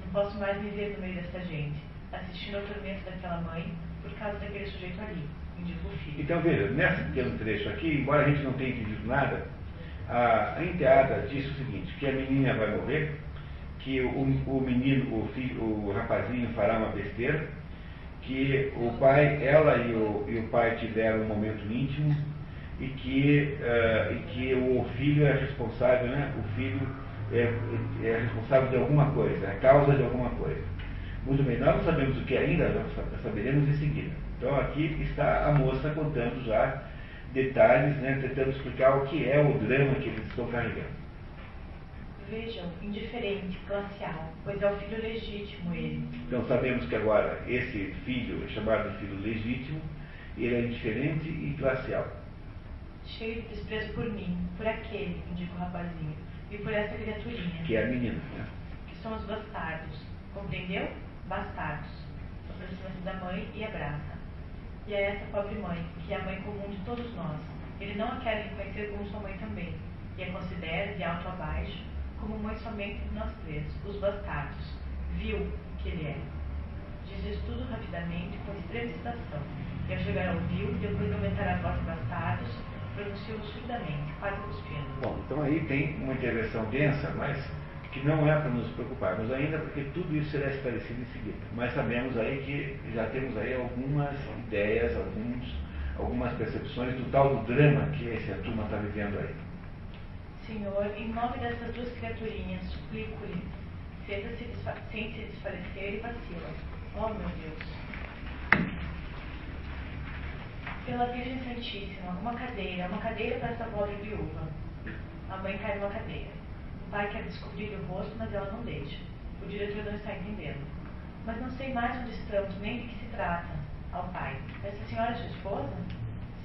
Speaker 3: Não posso mais me ver no meio dessa gente, assistindo ao tormento daquela mãe por causa daquele sujeito ali, indica o filho.
Speaker 1: Então veja, nesse pequeno trecho aqui, embora a gente não tenha entendido nada, a, a enteada diz o seguinte, que a menina vai morrer, que o, o menino, o, filho, o rapazinho fará uma besteira, que o pai, ela e o, e o pai tiveram um momento íntimo e que, uh, e que o filho é responsável, né? O filho é, é, responsável de alguma coisa, é causa de alguma coisa. Muito bem, nós não sabemos o que ainda, nós saberemos em seguida. Então aqui está a moça contando já detalhes, né, tentando explicar o que é o drama que eles estão carregando.
Speaker 3: Vejam, indiferente, glacial, pois é o filho legítimo ele.
Speaker 1: Então sabemos que agora esse filho é chamado filho legítimo, ele é indiferente e glacial.
Speaker 3: Cheio de desprezo por mim, por aquele, indica o rapazinho, e por essa criaturinha.
Speaker 1: Que é a menina, né?
Speaker 3: Que são os bastardos. Compreendeu? Bastardos. Aproxima-se da mãe e abraça. E a essa pobre mãe, que é a mãe comum de todos nós. Ele não a quer reconhecer como sua mãe também, e a considera, de alto a baixo, como mãe somente nós três, os bastardos. Viu que ele é. Diz tudo rapidamente, com extrema excitação. E ao chegar ao viu, depois de aumentar a voz bastardos, pronunciou surdamente, quase cuspindo.
Speaker 1: Bom, então aí tem uma intervenção densa, mas que não é para nos preocuparmos ainda, porque tudo isso será esclarecido em seguida. Mas sabemos aí que já temos aí algumas ideias, alguns, algumas percepções do tal do drama que essa turma está vivendo aí.
Speaker 3: Senhor, em nome dessas duas criaturinhas, suplico-lhe, sem se desfalecer e vacila. Oh, meu Deus. Pela Virgem Santíssima, uma cadeira, uma cadeira para essa pobre viúva. A mãe cai numa cadeira. O pai quer descobrir o rosto, mas ela não deixa. O diretor não está entendendo. Mas não sei mais onde estamos, nem de que se trata. Ao pai. Essa senhora é sua esposa?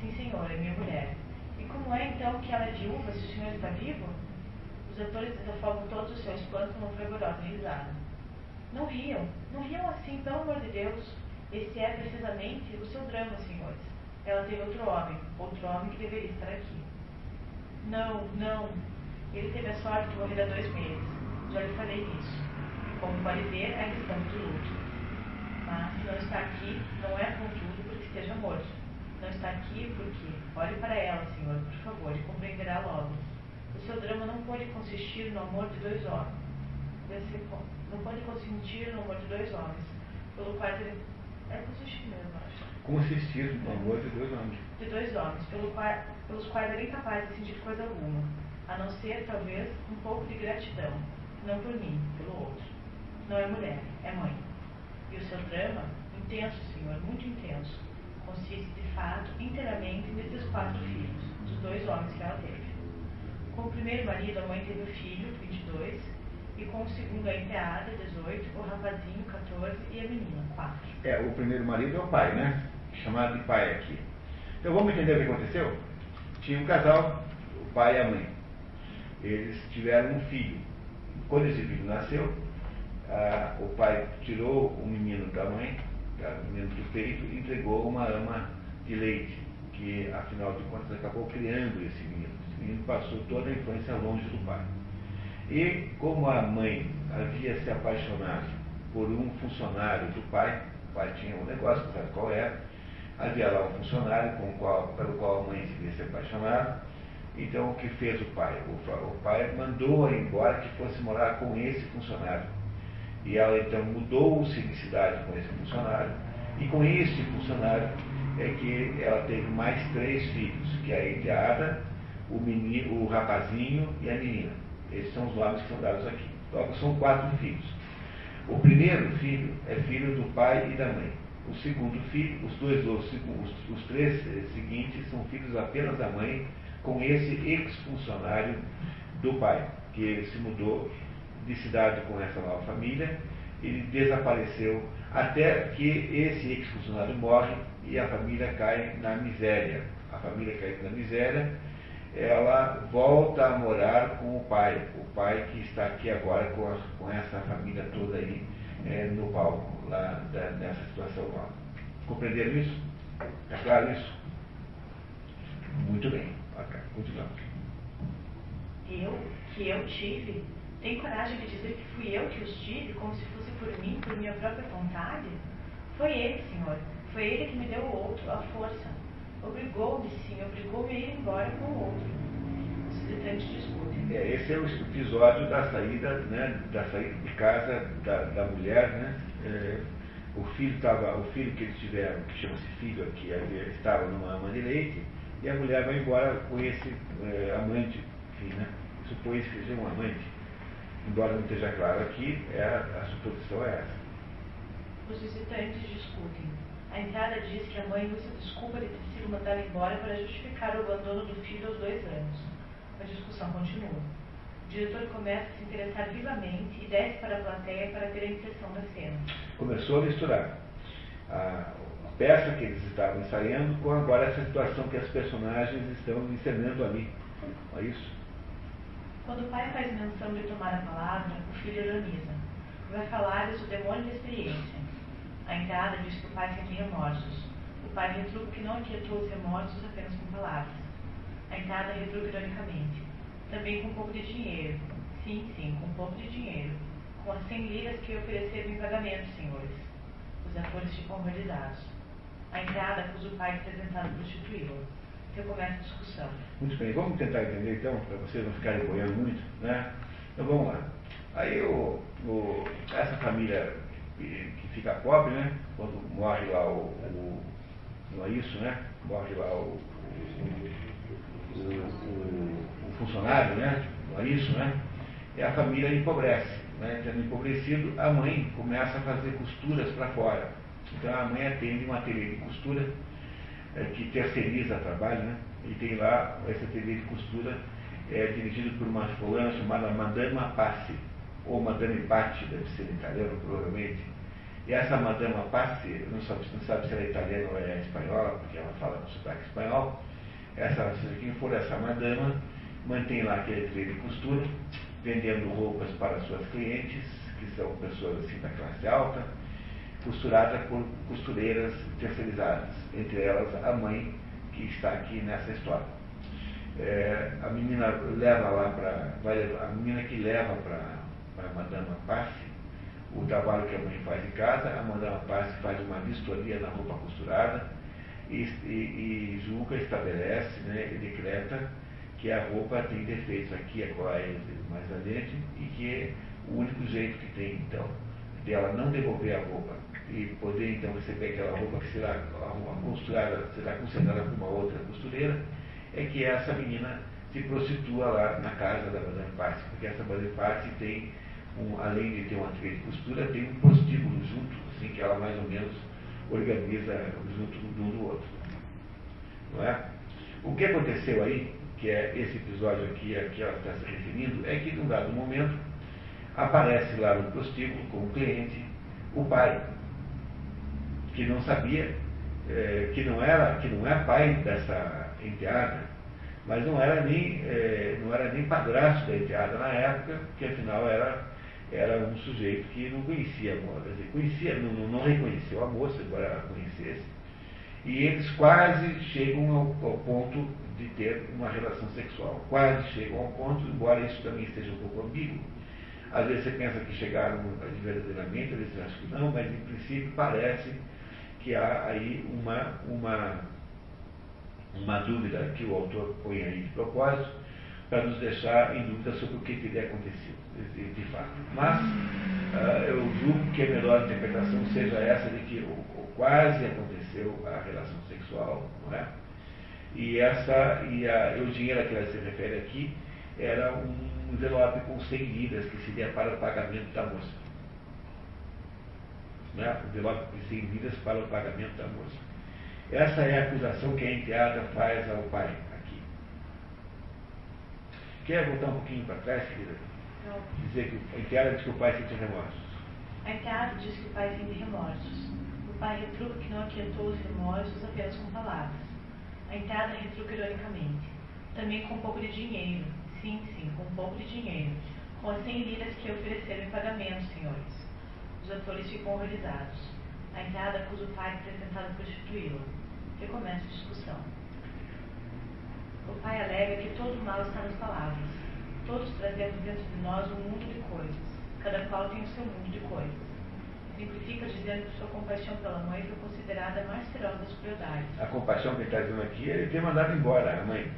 Speaker 3: Sim, senhor, é minha mulher. Como é então que ela é viúva se o senhor está vivo? Os atores desafogam todos os seus planos numa fervorosa risada. Não riam, não riam assim, pelo amor de Deus. Esse é precisamente o seu drama, senhores. Ela teve outro homem, outro homem que deveria estar aqui. Não, não. Ele teve a sorte de morrer há dois meses. Já lhe falei isso. Como pode ver, ainda estamos de luto. Mas se não está aqui, não é contudo porque esteja morto. Não está aqui porque, olhe para ela, senhor, por favor, e compreenderá logo. O seu drama não pode consistir no amor de dois homens. Não pode consistir no amor de dois homens, pelo qual ele. É consistir mesmo, acho.
Speaker 1: Consistir no amor de dois homens.
Speaker 3: De dois homens, pelo qual, pelos quais ele é incapaz de sentir coisa alguma, a não ser, talvez, um pouco de gratidão, não por mim, pelo outro. Não é mulher, é mãe. E o seu drama, intenso, senhor, muito intenso, consiste, de fato, inteiramente nesses quatro filhos, dos dois homens que ela teve. Com o primeiro marido, a mãe teve o filho, 22, e com o segundo, a enteada, 18, o rapazinho, 14, e a menina, 4.
Speaker 1: É, o primeiro marido é o pai, né? Chamado de pai aqui. Então vamos entender o que aconteceu? Tinha um casal, o pai e a mãe. Eles tiveram um filho. Quando esse filho nasceu, ah, o pai tirou o menino da mãe, o menino do peito, e entregou uma ama de leite, que afinal de contas acabou criando esse menino. Esse menino passou toda a infância longe do pai. E como a mãe havia se apaixonado por um funcionário do pai, o pai tinha um negócio, sabe qual era, havia lá um funcionário com qual, pelo qual a mãe se se apaixonado, então o que fez o pai? O, o pai mandou-a embora que fosse morar com esse funcionário. E ela então mudou-se de cidade com esse funcionário, e com esse funcionário é que ela teve mais três filhos, que é a enteada, o, menino, o rapazinho e a menina. Esses são os nomes que são dados aqui. Logo, são quatro filhos. O primeiro filho é filho do pai e da mãe. O segundo filho, os dois, os, os, três seguintes são filhos apenas da mãe, com esse ex-funcionário do pai, que se mudou de cidade com essa nova família, ele desapareceu até que esse ex-funcionário morre e a família cai na miséria. A família cai na miséria, ela volta a morar com o pai, o pai que está aqui agora com, a, com essa família toda aí é, no palco, lá da, nessa situação lá. Compreenderam isso? É claro isso? Muito bem. Ok, continuamos.
Speaker 3: Eu, que eu tive, tem coragem de dizer que fui eu que os tive, como se fosse por mim, por minha própria vontade? Foi ele, senhor. Foi ele que me deu o outro, a força. Obrigou-me, sim, obrigou-me a ir embora com o outro. Os visitantes discutem.
Speaker 1: É, esse é o episódio da saída, né, da saída de casa da, da mulher, né? É, o filho estava, o filho que eles tiveram, que chama-se filho aqui, estava numa ama de leite, e a mulher vai embora com esse é, amante, enfim, né? Supõe-se que seja um amante. Embora não esteja claro aqui, é, a suposição é essa.
Speaker 3: Os visitantes discutem. A entrada diz que a mãe usa a desculpa de ter sido mandada embora para justificar o abandono do filho aos dois anos. A discussão continua. O diretor começa a se interessar vivamente e desce para a plateia para ter a impressão da cena.
Speaker 1: Começou a misturar a, a peça que eles estavam ensaiando com agora essa situação que as personagens estão encenando ali. Não é isso?
Speaker 3: Quando o pai faz menção de tomar a palavra, o filho ironiza. Vai falar-lhes o demônio da experiência. A entrada diz que o pai sente remorsos. O pai retruca que não aquietou os remorsos apenas com palavras. A entrada retruca ironicamente. Também com um pouco de dinheiro. Sim, sim, com um pouco de dinheiro. Com as cem liras que ofereceram em pagamento, senhores. Os atores ficam horrorizados. A entrada acusa o pai de ter tentado prostituí-lo. Então começa a discussão.
Speaker 1: Muito bem, vamos tentar entender então, para vocês não ficarem boiando muito, né? Então vamos lá. Aí o, o, essa família que, fica pobre, né? Quando morre lá o, o, Não é isso, né? Morre lá o, o, funcionário, né? Não é isso, né? E a família empobrece. Né? Tendo empobrecido, a mãe começa a fazer costuras para fora. Então a mãe atende uma ateliê de costura é, que terceiriza trabalho, né? E tem lá esse ateliê de costura é, dirigido por uma fulana chamada Madama Passi, ou Madame Patti, deve ser italiano provavelmente. E essa Madama Passi, não sabe, não sabe se ela é italiana ou é espanhola, porque ela fala com sotaque espanhol. Essa, seja quem for essa madama, mantém lá aquele ateliê de costura, vendendo roupas para suas clientes, que são pessoas assim da classe alta, costurada por costureiras terceirizadas, entre elas a mãe que está aqui nessa história. É, a menina leva lá para. A menina que leva para a Madama Passe o trabalho que a mãe faz em casa, a Madama Passe faz uma vistoria na roupa costurada e, e, e julga, estabelece né, e decreta que a roupa tem defeitos aqui, acolá mais adiante, e que é o único jeito que tem, então, dela não devolver a roupa e poder então receber aquela roupa que será costurada, será considerada por uma outra costureira, é que essa menina se prostitua lá na casa da Madame Passe, porque essa Madame Passe tem, um, além de ter uma trilha de costura, tem um prostíbulo junto, assim que ela mais ou menos organiza junto um do outro. Não é? O que aconteceu aí, que é esse episódio aqui a que ela está se referindo, é que num dado momento aparece lá no prostíbulo com o cliente o pai, que não sabia, é, que não era, que não é pai dessa enteada, mas não era nem, é, não era nem padrasto da enteada na época, que afinal era, era um sujeito que não conhecia a moça, conhecia, não, não reconheceu a moça, embora ela conhecesse, e eles quase chegam ao, ao, ponto de ter uma relação sexual. Quase chegam ao ponto, embora isso também esteja um pouco ambíguo. Às vezes você pensa que chegaram verdadeiramente, às vezes acho que não, mas em princípio parece que há aí uma, uma, uma dúvida que o autor põe aí de propósito, para nos deixar em dúvida sobre o que teria acontecido, de, fato. Mas uh, eu julgo que a melhor interpretação seja essa de que o, o quase aconteceu a relação sexual, não é? E, essa, e, a, e dinheiro a que ela se refere aqui era um envelope com 100 libras que seria para o pagamento da moça. né? envelope de 100 libras para o pagamento da moça. Essa é a acusação que a enteada faz ao pai aqui. Quer voltar um pouquinho para trás, querida?
Speaker 3: Não.
Speaker 1: Dizer que a enteada diz que o pai sente remorsos.
Speaker 3: A enteada diz que o pai sente remorsos. O pai retruca que não aquietou os remorsos apenas com palavras. A enteada retruca ironicamente. Também com um pouco de dinheiro. Sim, sim, com pouco de dinheiro. Com as 100 liras que ofereceram em pagamento, senhores. Os atores ficam horrorizados. A enteada acusa o pai de ter tentado prostituí-la. Recomeça a discussão. O pai alega que todo mal está nas palavras. Todos trazemos dentro de nós um mundo de coisas. Cada qual tem o seu mundo de coisas. Simplifica dizendo que sua compaixão pela mãe foi considerada a mais feroz das crueldades.
Speaker 1: A compaixão que ele dizendo aqui ele ter mandado embora a mãe.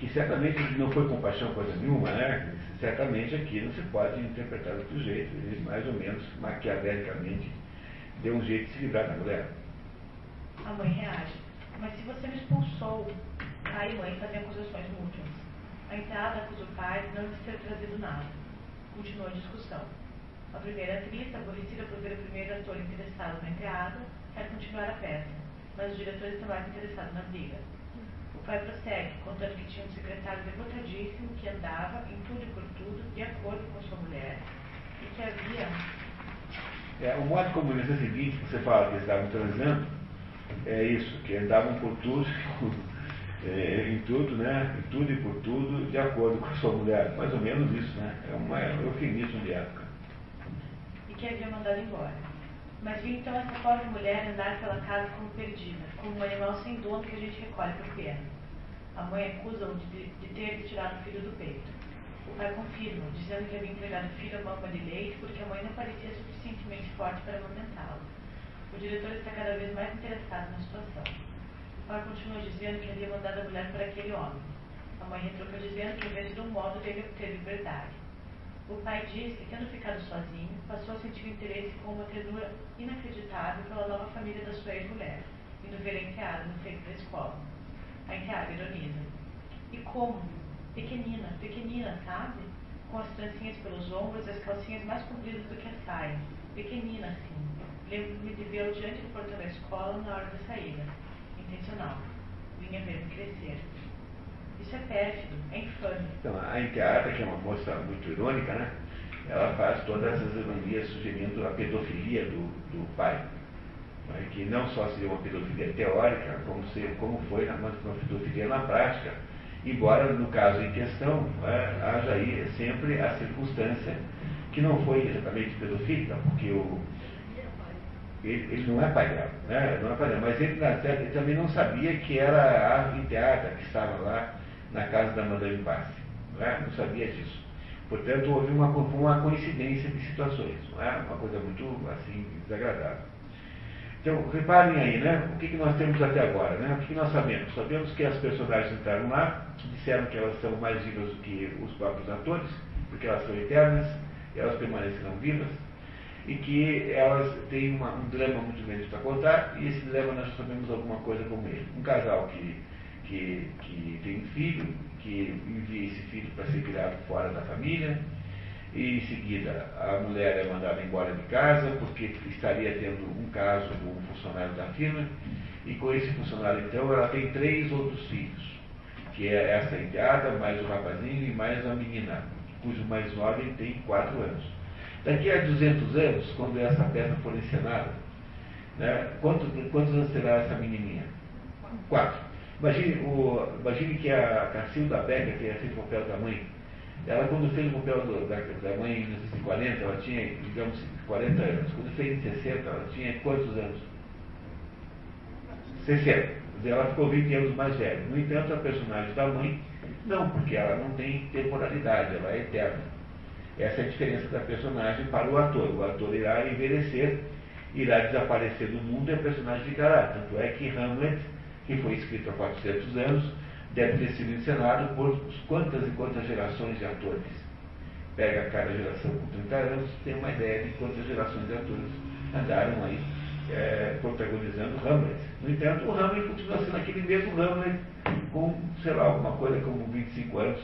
Speaker 1: Que certamente não foi compaixão coisa nenhuma, né? Certamente aqui não se pode interpretar de outro jeito. Ele mais ou menos maquiavelicamente deu um jeito de se livrar da mulher.
Speaker 3: A mãe reage. Mas se você me expulsou, e mãe fazem acusações mútuas. A enteada acusa o pai de não ter trazido nada. Continua a discussão. A primeira atriz, aborrecida por ver o primeiro ator interessado na enteada, quer continuar a peça, mas os diretores estão mais interessados na briga. O pai prossegue, contando que tinha um secretário devotadíssimo que andava, em tudo e por tudo, de acordo com sua mulher, e que havia
Speaker 1: É, o modo como eles é o seguinte, que você fala que eles estavam transando, é isso, que andavam por tudo, é, em tudo, né? Em tudo e por tudo, de acordo com a sua mulher. Mais ou menos isso, né? É uma, é um eufemismo de época.
Speaker 3: e que havia mandado embora. Mas vi então essa pobre mulher andar pela casa como perdida, como um animal sem dono que a gente recolhe por pena. A mãe acusa-o de, de ter tirado o filho do peito. O pai confirma, dizendo que havia entregado o filho à mama de leite porque a mãe não parecia suficientemente forte para amamentá-lo. O diretor está cada vez mais interessado na situação. O pai continua dizendo que havia mandado a mulher para aquele homem. A mãe retruca dizendo que sido um modo dele obter liberdade. O pai diz que, tendo ficado sozinho, passou a sentir interesse com uma ternura inacreditável pela nova família da sua ex-mulher, indo ver a enteada no feito da escola. A enteada ironiza. E como? Pequenina, pequenina, sabe? Com as trancinhas pelos ombros e as calcinhas mais compridas do que a saia. Pequenina, assim. Lembro-me de vê-lo diante do portão da escola na hora da saída. Intencional. Vinha ver-me crescer. Isso é pérfido, é infame.
Speaker 1: Então, a enteada, que é uma moça muito irônica, né? Ela faz todas essas ironias sugerindo a pedofilia do, do pai. Né, Que não só seria uma pedofilia teórica, como, se, como foi uma, pedofilia na prática. Embora, no caso em questão, né, haja aí sempre a circunstância que não foi exatamente pedofílica, porque o, ele, ele não é pai dela, né? não é pai dela, mas ele, ele também não sabia que era a enteada que estava lá na casa da Madame Passe. Não, é? não sabia disso. Portanto, houve uma, uma coincidência de situações, não é? uma coisa muito assim, desagradável. Então, reparem aí, né? O que, que nós temos até agora, né? O que, que nós sabemos? Sabemos que as personagens entraram lá, disseram que elas são mais vivas do que os próprios atores, porque elas são eternas, elas permanecerão vivas, e que elas têm uma, um drama muito grande para contar, e esse drama nós sabemos alguma coisa como ele. Um casal que, que, que tem um filho, que envia esse filho para ser criado fora da família, e em seguida a mulher é mandada embora de casa porque estaria tendo um caso com um funcionário da firma, e com esse funcionário então ela tem três outros filhos, que é essa enteada, mais o rapazinho e mais a menina, cujo mais jovem tem quatro anos. Daqui a 200 anos, quando essa peça for encenada, né, quantos, quantos anos terá essa menininha? Quatro. Imagine, o, imagine que a Cacilda Becker tenha feito o papel da mãe. Ela, quando fez o papel da, da mãe em 1940, ela tinha, digamos, 40 anos. Quando fez em 60, ela tinha quantos anos? 60. Quer dizer, ela ficou 20 anos mais velha. No entanto, a personagem da mãe, não, porque ela não tem temporalidade, ela é eterna. Essa é a diferença da personagem para o ator. O ator irá envelhecer, irá desaparecer do mundo e a personagem ficará. Tanto é que Hamlet, que foi escrito há 400 anos, deve ter sido encenado por quantas e quantas gerações de atores. Pega cada geração com 30 anos, tem uma ideia de quantas gerações de atores andaram aí é, protagonizando Hamlet. No entanto, o Hamlet continua sendo aquele mesmo Hamlet com, sei lá, alguma coisa como 25 anos,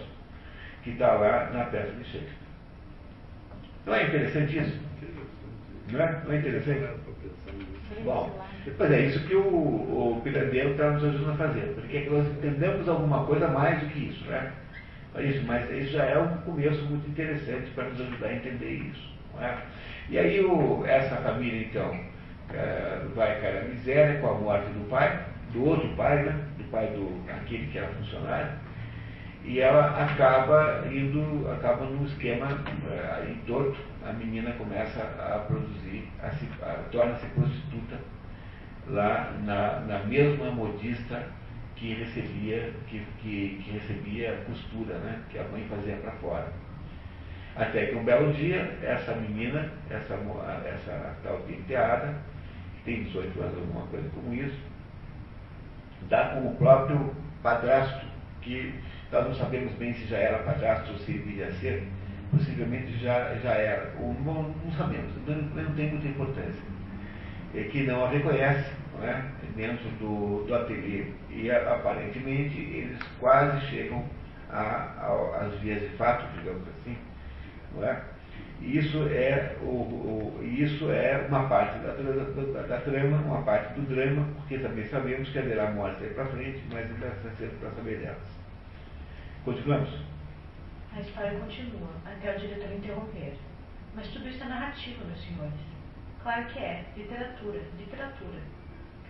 Speaker 1: que está lá na peça de Shakespeare. Não é interessante isso? Não é? Não é interessante? Bom, pois é isso que o, o Pirandello está nos ajudando a fazer, porque nós entendemos alguma coisa mais do que isso, né? Isso, mas isso já é um começo muito interessante para nos ajudar a entender isso. Não é? E aí o, essa família, então, é, vai cair a miséria com a morte do pai, do outro pai, né? do pai do aquele que era funcionário, e ela acaba indo, acaba num esquema em torto, a menina começa a produzir, torna-se prostituta lá na, na mesma modista que recebia, que, que, que recebia costura, né, que a mãe fazia para fora. Até que um belo dia, essa menina, essa, essa tal enteada, que tem 18 anos, alguma coisa como isso, dá com o próprio padrasto, que nós não sabemos bem se já era padrasto ou se viria a ser, possivelmente já, já era, ou não, não sabemos, não, não tem muita importância. É que não a reconhece não é? dentro do, do ateliê. E aparentemente eles quase chegam às vias de fato, digamos assim. Não é? Isso é, o, o, isso é uma parte da, da, da, trama, uma parte do drama, porque também sabemos que haverá morte aí para frente, mas ainda está cedo para saber delas. Continuamos?
Speaker 3: A história continua, até o diretor interromper. Mas tudo isso é narrativa, meus senhores. Claro que é. Literatura, literatura.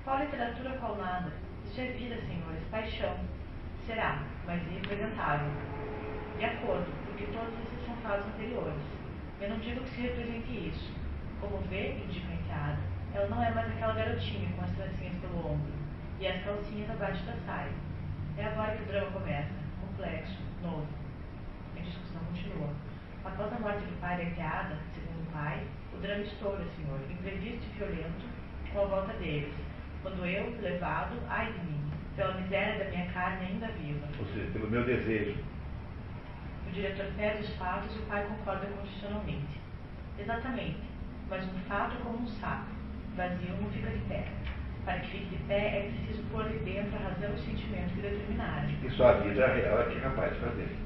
Speaker 3: Qual literatura, qual nada? Isso é vida, senhores, paixão. Será, mas irrepresentável. De acordo, porque todos esses são fatos anteriores. Eu não digo que se represente isso. Como vê, indica a enteada, ela não é mais aquela garotinha com as trancinhas pelo ombro e as calcinhas abaixo da saia. É agora que o drama começa complexo, novo. A discussão continua. Após a morte do pai da enteada, segundo o pai, o drama estoura, senhor, imprevisto e violento, com a volta deles, quando eu, levado, ai de mim, pela miséria da minha carne ainda viva.
Speaker 1: Ou seja, pelo meu desejo.
Speaker 3: O diretor pede os fatos e o pai concorda condicionalmente. Exatamente, mas um fato como um saco, vazio não fica de pé. Para que fique de pé, é preciso pôr de dentro a razão e o sentimento que determinaram.
Speaker 1: E só a vida real é que é capaz de fazer.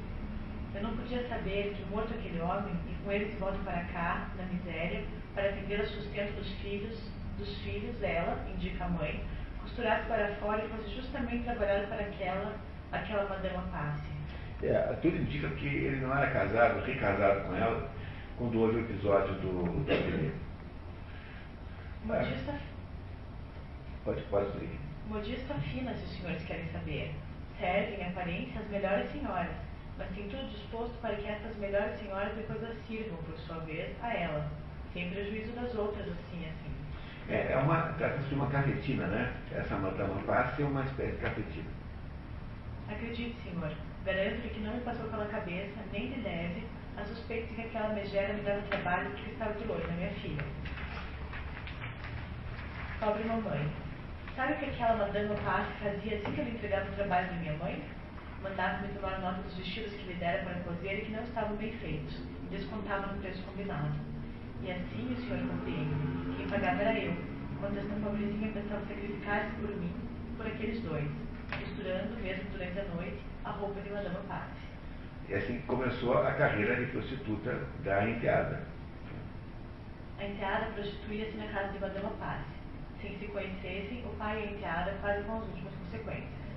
Speaker 3: Eu não podia saber que, morto aquele homem, e com ele se volta para cá, na miséria, para atender ao sustento dos filhos, dos filhos dela, indica a mãe, costurasse para fora e fosse justamente trabalhar para aquela, aquela madama passe.
Speaker 1: É, tudo indica que ele não era casado, recasado com ela, quando houve o episódio do, do ateliê.
Speaker 3: Modista
Speaker 1: Pode, pode ler.
Speaker 3: Modista fina, se os senhores querem saber. Servem, em aparência, as melhores senhoras, mas tem tudo disposto para que estas melhores senhoras depois as sirvam, por sua vez, a ela, sem prejuízo das outras, assim, assim.
Speaker 1: É, é uma, trata-se de uma cafetina, né? Essa madama passe é uma espécie de cafetina.
Speaker 3: Acredite, senhor, garanto-lhe que não me passou pela cabeça, nem de leve, a suspeita de que aquela megera me dava trabalho porque estava de olho na minha filha. Pobre mamãe, Sabe o que aquela madame Passe fazia assim que ela entregava o trabalho de minha mãe? Mandava-me tomar nota dos vestidos que lhe dera para cozer e que não estavam bem feitos, e descontava no preço combinado. E assim o senhor compreende, quem pagava era eu, quando esta pobrezinha pensava sacrificar-se por mim, por aqueles dois, costurando, mesmo durante a noite, a roupa de Madame Passe.
Speaker 1: E assim começou a carreira de prostituta da enteada.
Speaker 3: A enteada prostituía-se na casa de Madame Passe sem se conhecessem, o pai e a enteada quase com as últimas consequências.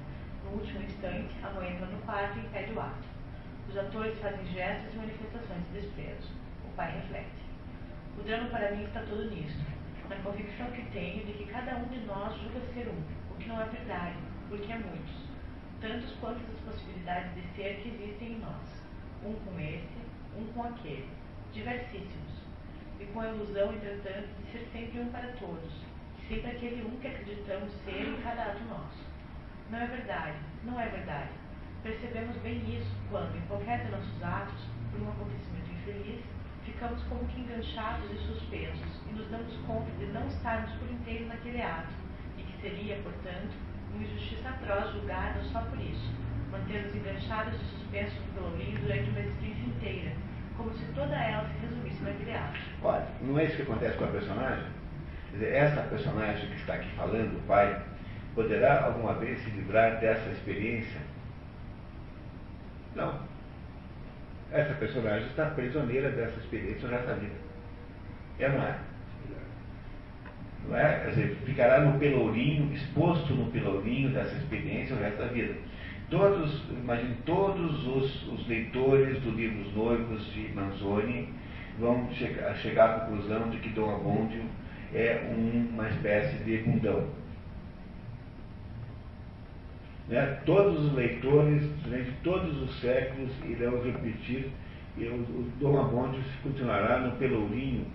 Speaker 3: No último instante, a mãe entra no quarto e impede o ato. Os atores fazem gestos e manifestações de desprezo. O pai reflete. O drama para mim está todo nisto, na convicção que tenho de que cada um de nós julga ser um, o que não é verdade, porque é muitos, tantos quantas as possibilidades de ser que existem em nós, um com este, um com aquele, diversissimos, e com a ilusão, entretanto, de ser sempre um para todos, sempre aquele um que acreditamos ser em cada ato nosso. Não é verdade, não é verdade. Percebemos bem isso quando, em qualquer de nossos atos, por um acontecimento infeliz, ficamos como que enganchados e suspensos e nos damos conta de não estarmos por inteiro naquele ato e que seria, portanto, uma injustiça atroz julgar-nos só por isso, manter-nos enganchados e suspensos no pelourinho durante uma existência inteira, como se toda ela se resumisse naquele ato.
Speaker 1: Olha, não é isso que acontece com a personagem? Quer dizer, essa personagem que está aqui falando, o pai, poderá alguma vez se livrar dessa experiência? Não. Essa personagem está prisioneira dessa experiência da vida. É não é? Não é? Quer dizer, ficará no pelourinho, exposto no pelourinho dessa experiência o resto da vida. Todos, imagine, todos os, os leitores do livro Os Noivos de Manzoni vão chegar, chegar à conclusão de que Dom Abondio é um, uma espécie de mundão. Né? Todos os leitores, durante todos os séculos, irão repetir, e o, Dom Abondio continuará no pelourinho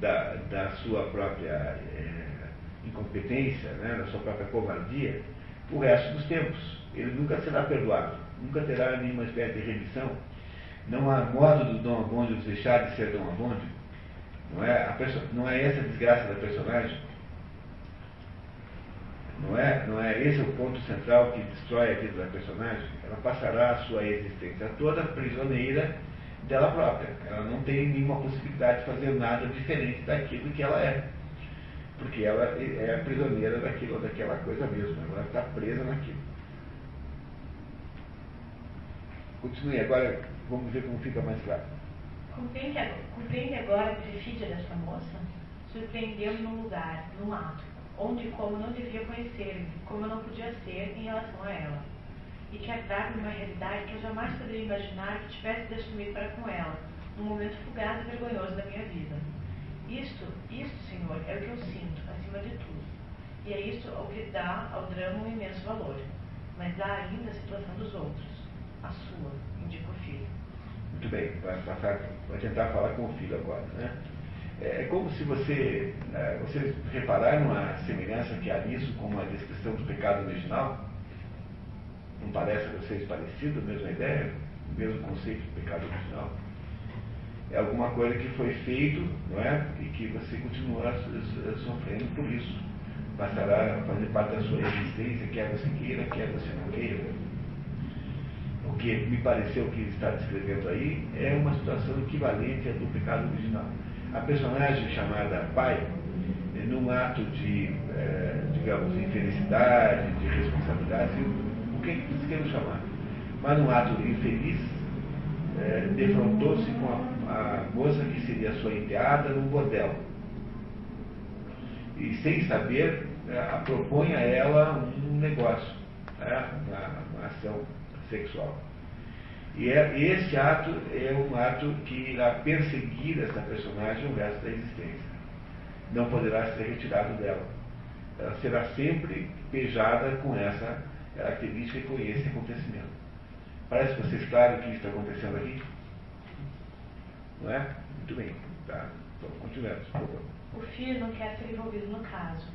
Speaker 1: da, da sua própria é, incompetência, né? da sua própria covardia, o resto dos tempos. Ele nunca será perdoado, nunca terá nenhuma espécie de remissão. Não há modo do Dom Abondio deixar de ser Dom Abondio. Não é, não é essa a desgraça da personagem? Não é, não é esse o ponto central que destrói a vida da personagem? Ela passará a sua existência toda prisioneira dela própria. Ela não tem nenhuma possibilidade de fazer nada diferente daquilo que ela é. Porque ela é a prisioneira daquilo, daquela coisa mesmo. Ela está presa naquilo. Continue agora, vamos ver como fica mais claro.
Speaker 3: Compreende agora a perfídia dessa moça? Surpreendeu-me num lugar, num ato, onde como não devia conhecer-me, como eu não podia ser em relação a ela. E que atrapa uma realidade que eu jamais poderia imaginar que tivesse de assumir para com ela, num momento fugaz e vergonhoso da minha vida. Isto, isto, Senhor, é o que eu sinto, acima de tudo. E é isto o que dá ao drama um imenso valor. Mas há ainda a situação dos outros. A sua, indica o filho.
Speaker 1: Muito bem, vai, passar, vai tentar falar com o filho agora. Né? É, é como se você. É, vocês repararam a semelhança que há nisso com a descrição do pecado original? Não parece a vocês parecido, mesma ideia, mesmo conceito do pecado original? é alguma coisa que foi feito, não é? E que você continua sofrendo por isso. Passará a fazer parte da sua existência, quer você queira, quer você não queira. O que me pareceu que está descrevendo aí é uma situação equivalente à do pecado original. A personagem chamada pai, num ato de, é, digamos, infelicidade, de responsabilidade, o que, que queremos chamar? Mas num ato infeliz, é, defrontou-se com a a moça que seria sua enteada num bordel. E sem saber, é, propõe a ela um negócio, né, uma, uma ação sexual. E é, esse ato é um ato que irá perseguir essa personagem o resto da existência. Não poderá ser retirado dela. Ela será sempre pejada com essa característica e com esse acontecimento. Parece para vocês claro o que está acontecendo aqui? Não é? Muito bem. Tá. Então, continuemos, por favor.
Speaker 3: O filho não quer ser envolvido no caso.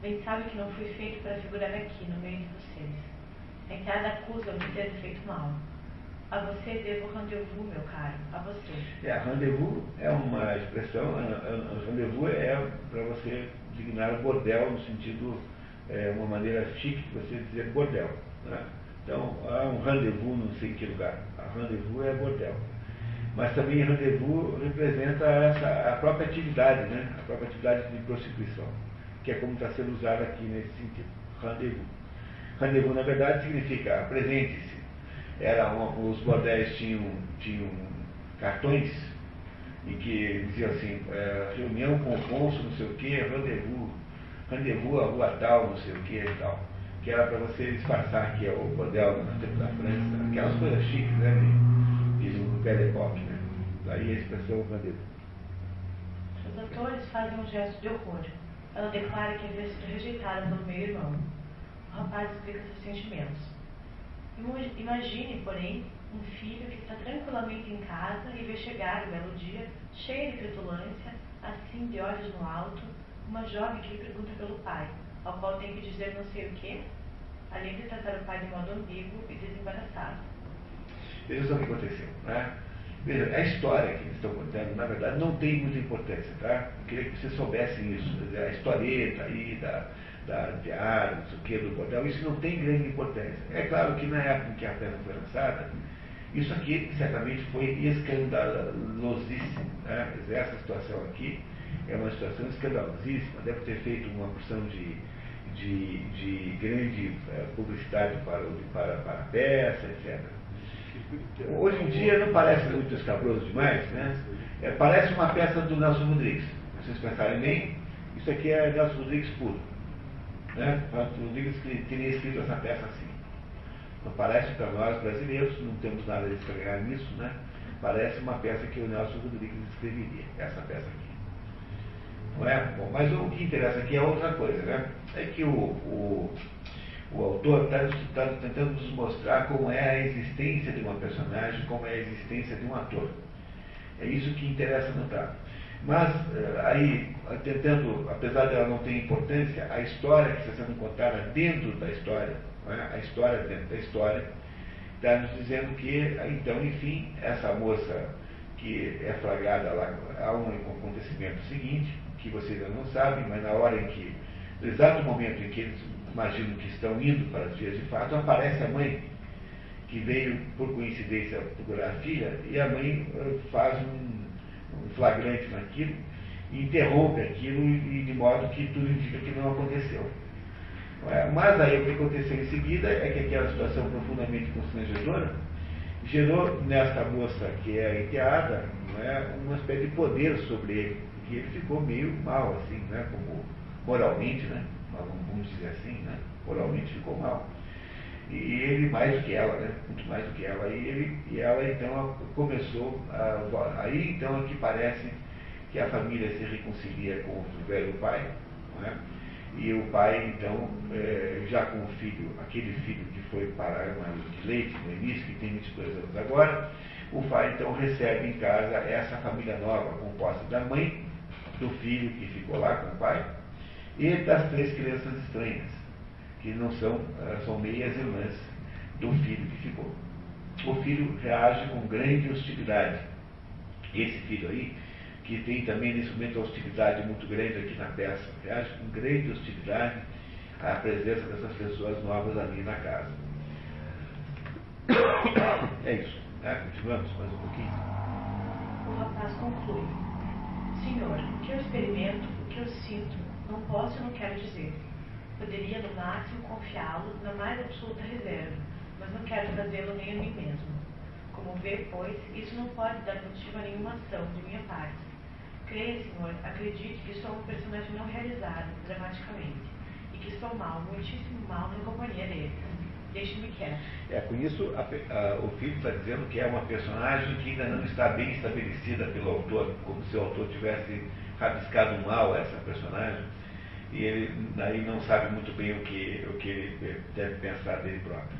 Speaker 3: Bem sabe que não fui feito para figurar aqui, no meio de vocês. A entrada acusa-me de ter feito mal. A você devo rendezvous, meu caro. A você.
Speaker 1: É, rendezvous é uma expressão, rendezvous é para você designar bordel no sentido, é uma maneira chique de você dizer bordel. Né? Então, há um rendezvous não sei que lugar. A rendezvous é bordel mas também rendezvous representa essa, a própria atividade, né? a própria atividade de prostituição, que é como está sendo usado aqui nesse sentido, rendezvous. Rendezvous, na verdade, significa apresente-se. Era uma, os bordéis tinham, tinham cartões e que diziam assim, é, reunião com o cônsul, não sei o quê, rendezvous, rendezvous a rua tal, não sei o quê e tal. Que era para você disfarçar que é o bordel no tempo da França, aquelas coisas chiques, né? De, de Belle Époque. Daí a expressão bandeira.
Speaker 3: Os atores fazem um gesto de horror. Ela declara que havia sido rejeitada pelo meio-irmão. O rapaz explica seus sentimentos. Imagine, porém, um filho que está tranquilamente em casa e vê chegar o belo dia, cheio de petulância, assim de olhos no alto, uma jovem que lhe pergunta pelo pai, ao qual tem que dizer não sei o quê, além de tratar o pai de modo ambíguo e desembaraçado.
Speaker 1: Veja o que aconteceu, né? Veja, a história que eles estão contando, na verdade, não tem muita importância, tá? Eu queria que vocês soubessem isso. A historieta aí da, da diária, não sei do bordel, isso não tem grande importância. É claro que na época em que a peça foi lançada, isso aqui certamente foi escandalosíssimo. Né? Essa situação aqui é uma situação escandalosíssima, deve ter feito uma porção de, de, de grande eh, publicidade para, para, para a peça, etc. Hoje em dia não parece muito escabroso demais, né? É, parece uma peça do Nelson Rodrigues. Se vocês pensarem bem, Isso aqui é Nelson Rodrigues puro. Né? Nelson Rodrigues teria escrito essa peça assim. Não parece para nós brasileiros, não temos nada de estranhar nisso, né? Parece uma peça que o Nelson Rodrigues escreveria, essa peça aqui. Não é? Bom, mas o que interessa aqui é outra coisa, né? É que o, o, o autor está tá tentando nos mostrar como é a existência de uma personagem, como é a existência de um ator. É isso que interessa notar. Mas, eh, aí, tentando, apesar dela não ter importância, a história que está sendo contada dentro da história, é? a história dentro da história, está nos dizendo que, então, enfim, essa moça que é flagrada lá, há um acontecimento seguinte, que vocês ainda não sabem, mas na hora em que, no exato momento em que eles imaginam que estão indo para as vias de fato, aparece a mãe, que veio por coincidência procurar a filha, e a mãe eh, faz um, um flagrante naquilo, interrompe aquilo, e, de modo que tudo indica que não aconteceu. É? Mas aí o que aconteceu em seguida é que aquela situação profundamente constrangedora gerou nesta moça que é enteada é, uma espécie de poder sobre ele, que ele ficou meio mal, assim, né, como moralmente, né, vamos dizer assim, né, moralmente ficou mal. E ele mais do que ela, né, muito mais do que ela. E, ele, e ela então começou, a, aí então é que parece que a família se reconcilia com o velho pai, não é? E o pai, então, é, já com o filho, aquele filho que foi para a armário de leite no início, que tem 22 anos agora, o pai então recebe em casa essa família nova, composta da mãe, do filho que ficou lá com o pai, e das três crianças estranhas, que não são, são meias irmãs do filho que ficou. O filho reage com grande hostilidade. Esse filho aí que tem também nesse momento hostilidade muito grande aqui na peça. Reage com grande hostilidade à presença dessas pessoas novas ali na casa. É isso. Né? Continuamos mais um pouquinho.
Speaker 3: O rapaz conclui. Senhor, o que eu experimento, o que eu sinto, não posso e não quero dizer. Poderia, no máximo, confiá-lo na mais absoluta reserva, mas não quero fazê-lo nem a mim mesmo. Como vê, pois, isso não pode dar motivo a nenhuma ação de minha parte Creia, Senhor, acredite que sou um personagem não realizado dramaticamente e que estou mal, muitíssimo mal na companhia dele. Deixe-me quieto.
Speaker 1: É, com isso, a, a, o filho está dizendo que é uma personagem que ainda não está bem estabelecida pelo autor, como se o autor tivesse rabiscado mal essa personagem, e ele daí não sabe muito bem o que, o que ele deve pensar dele próprio.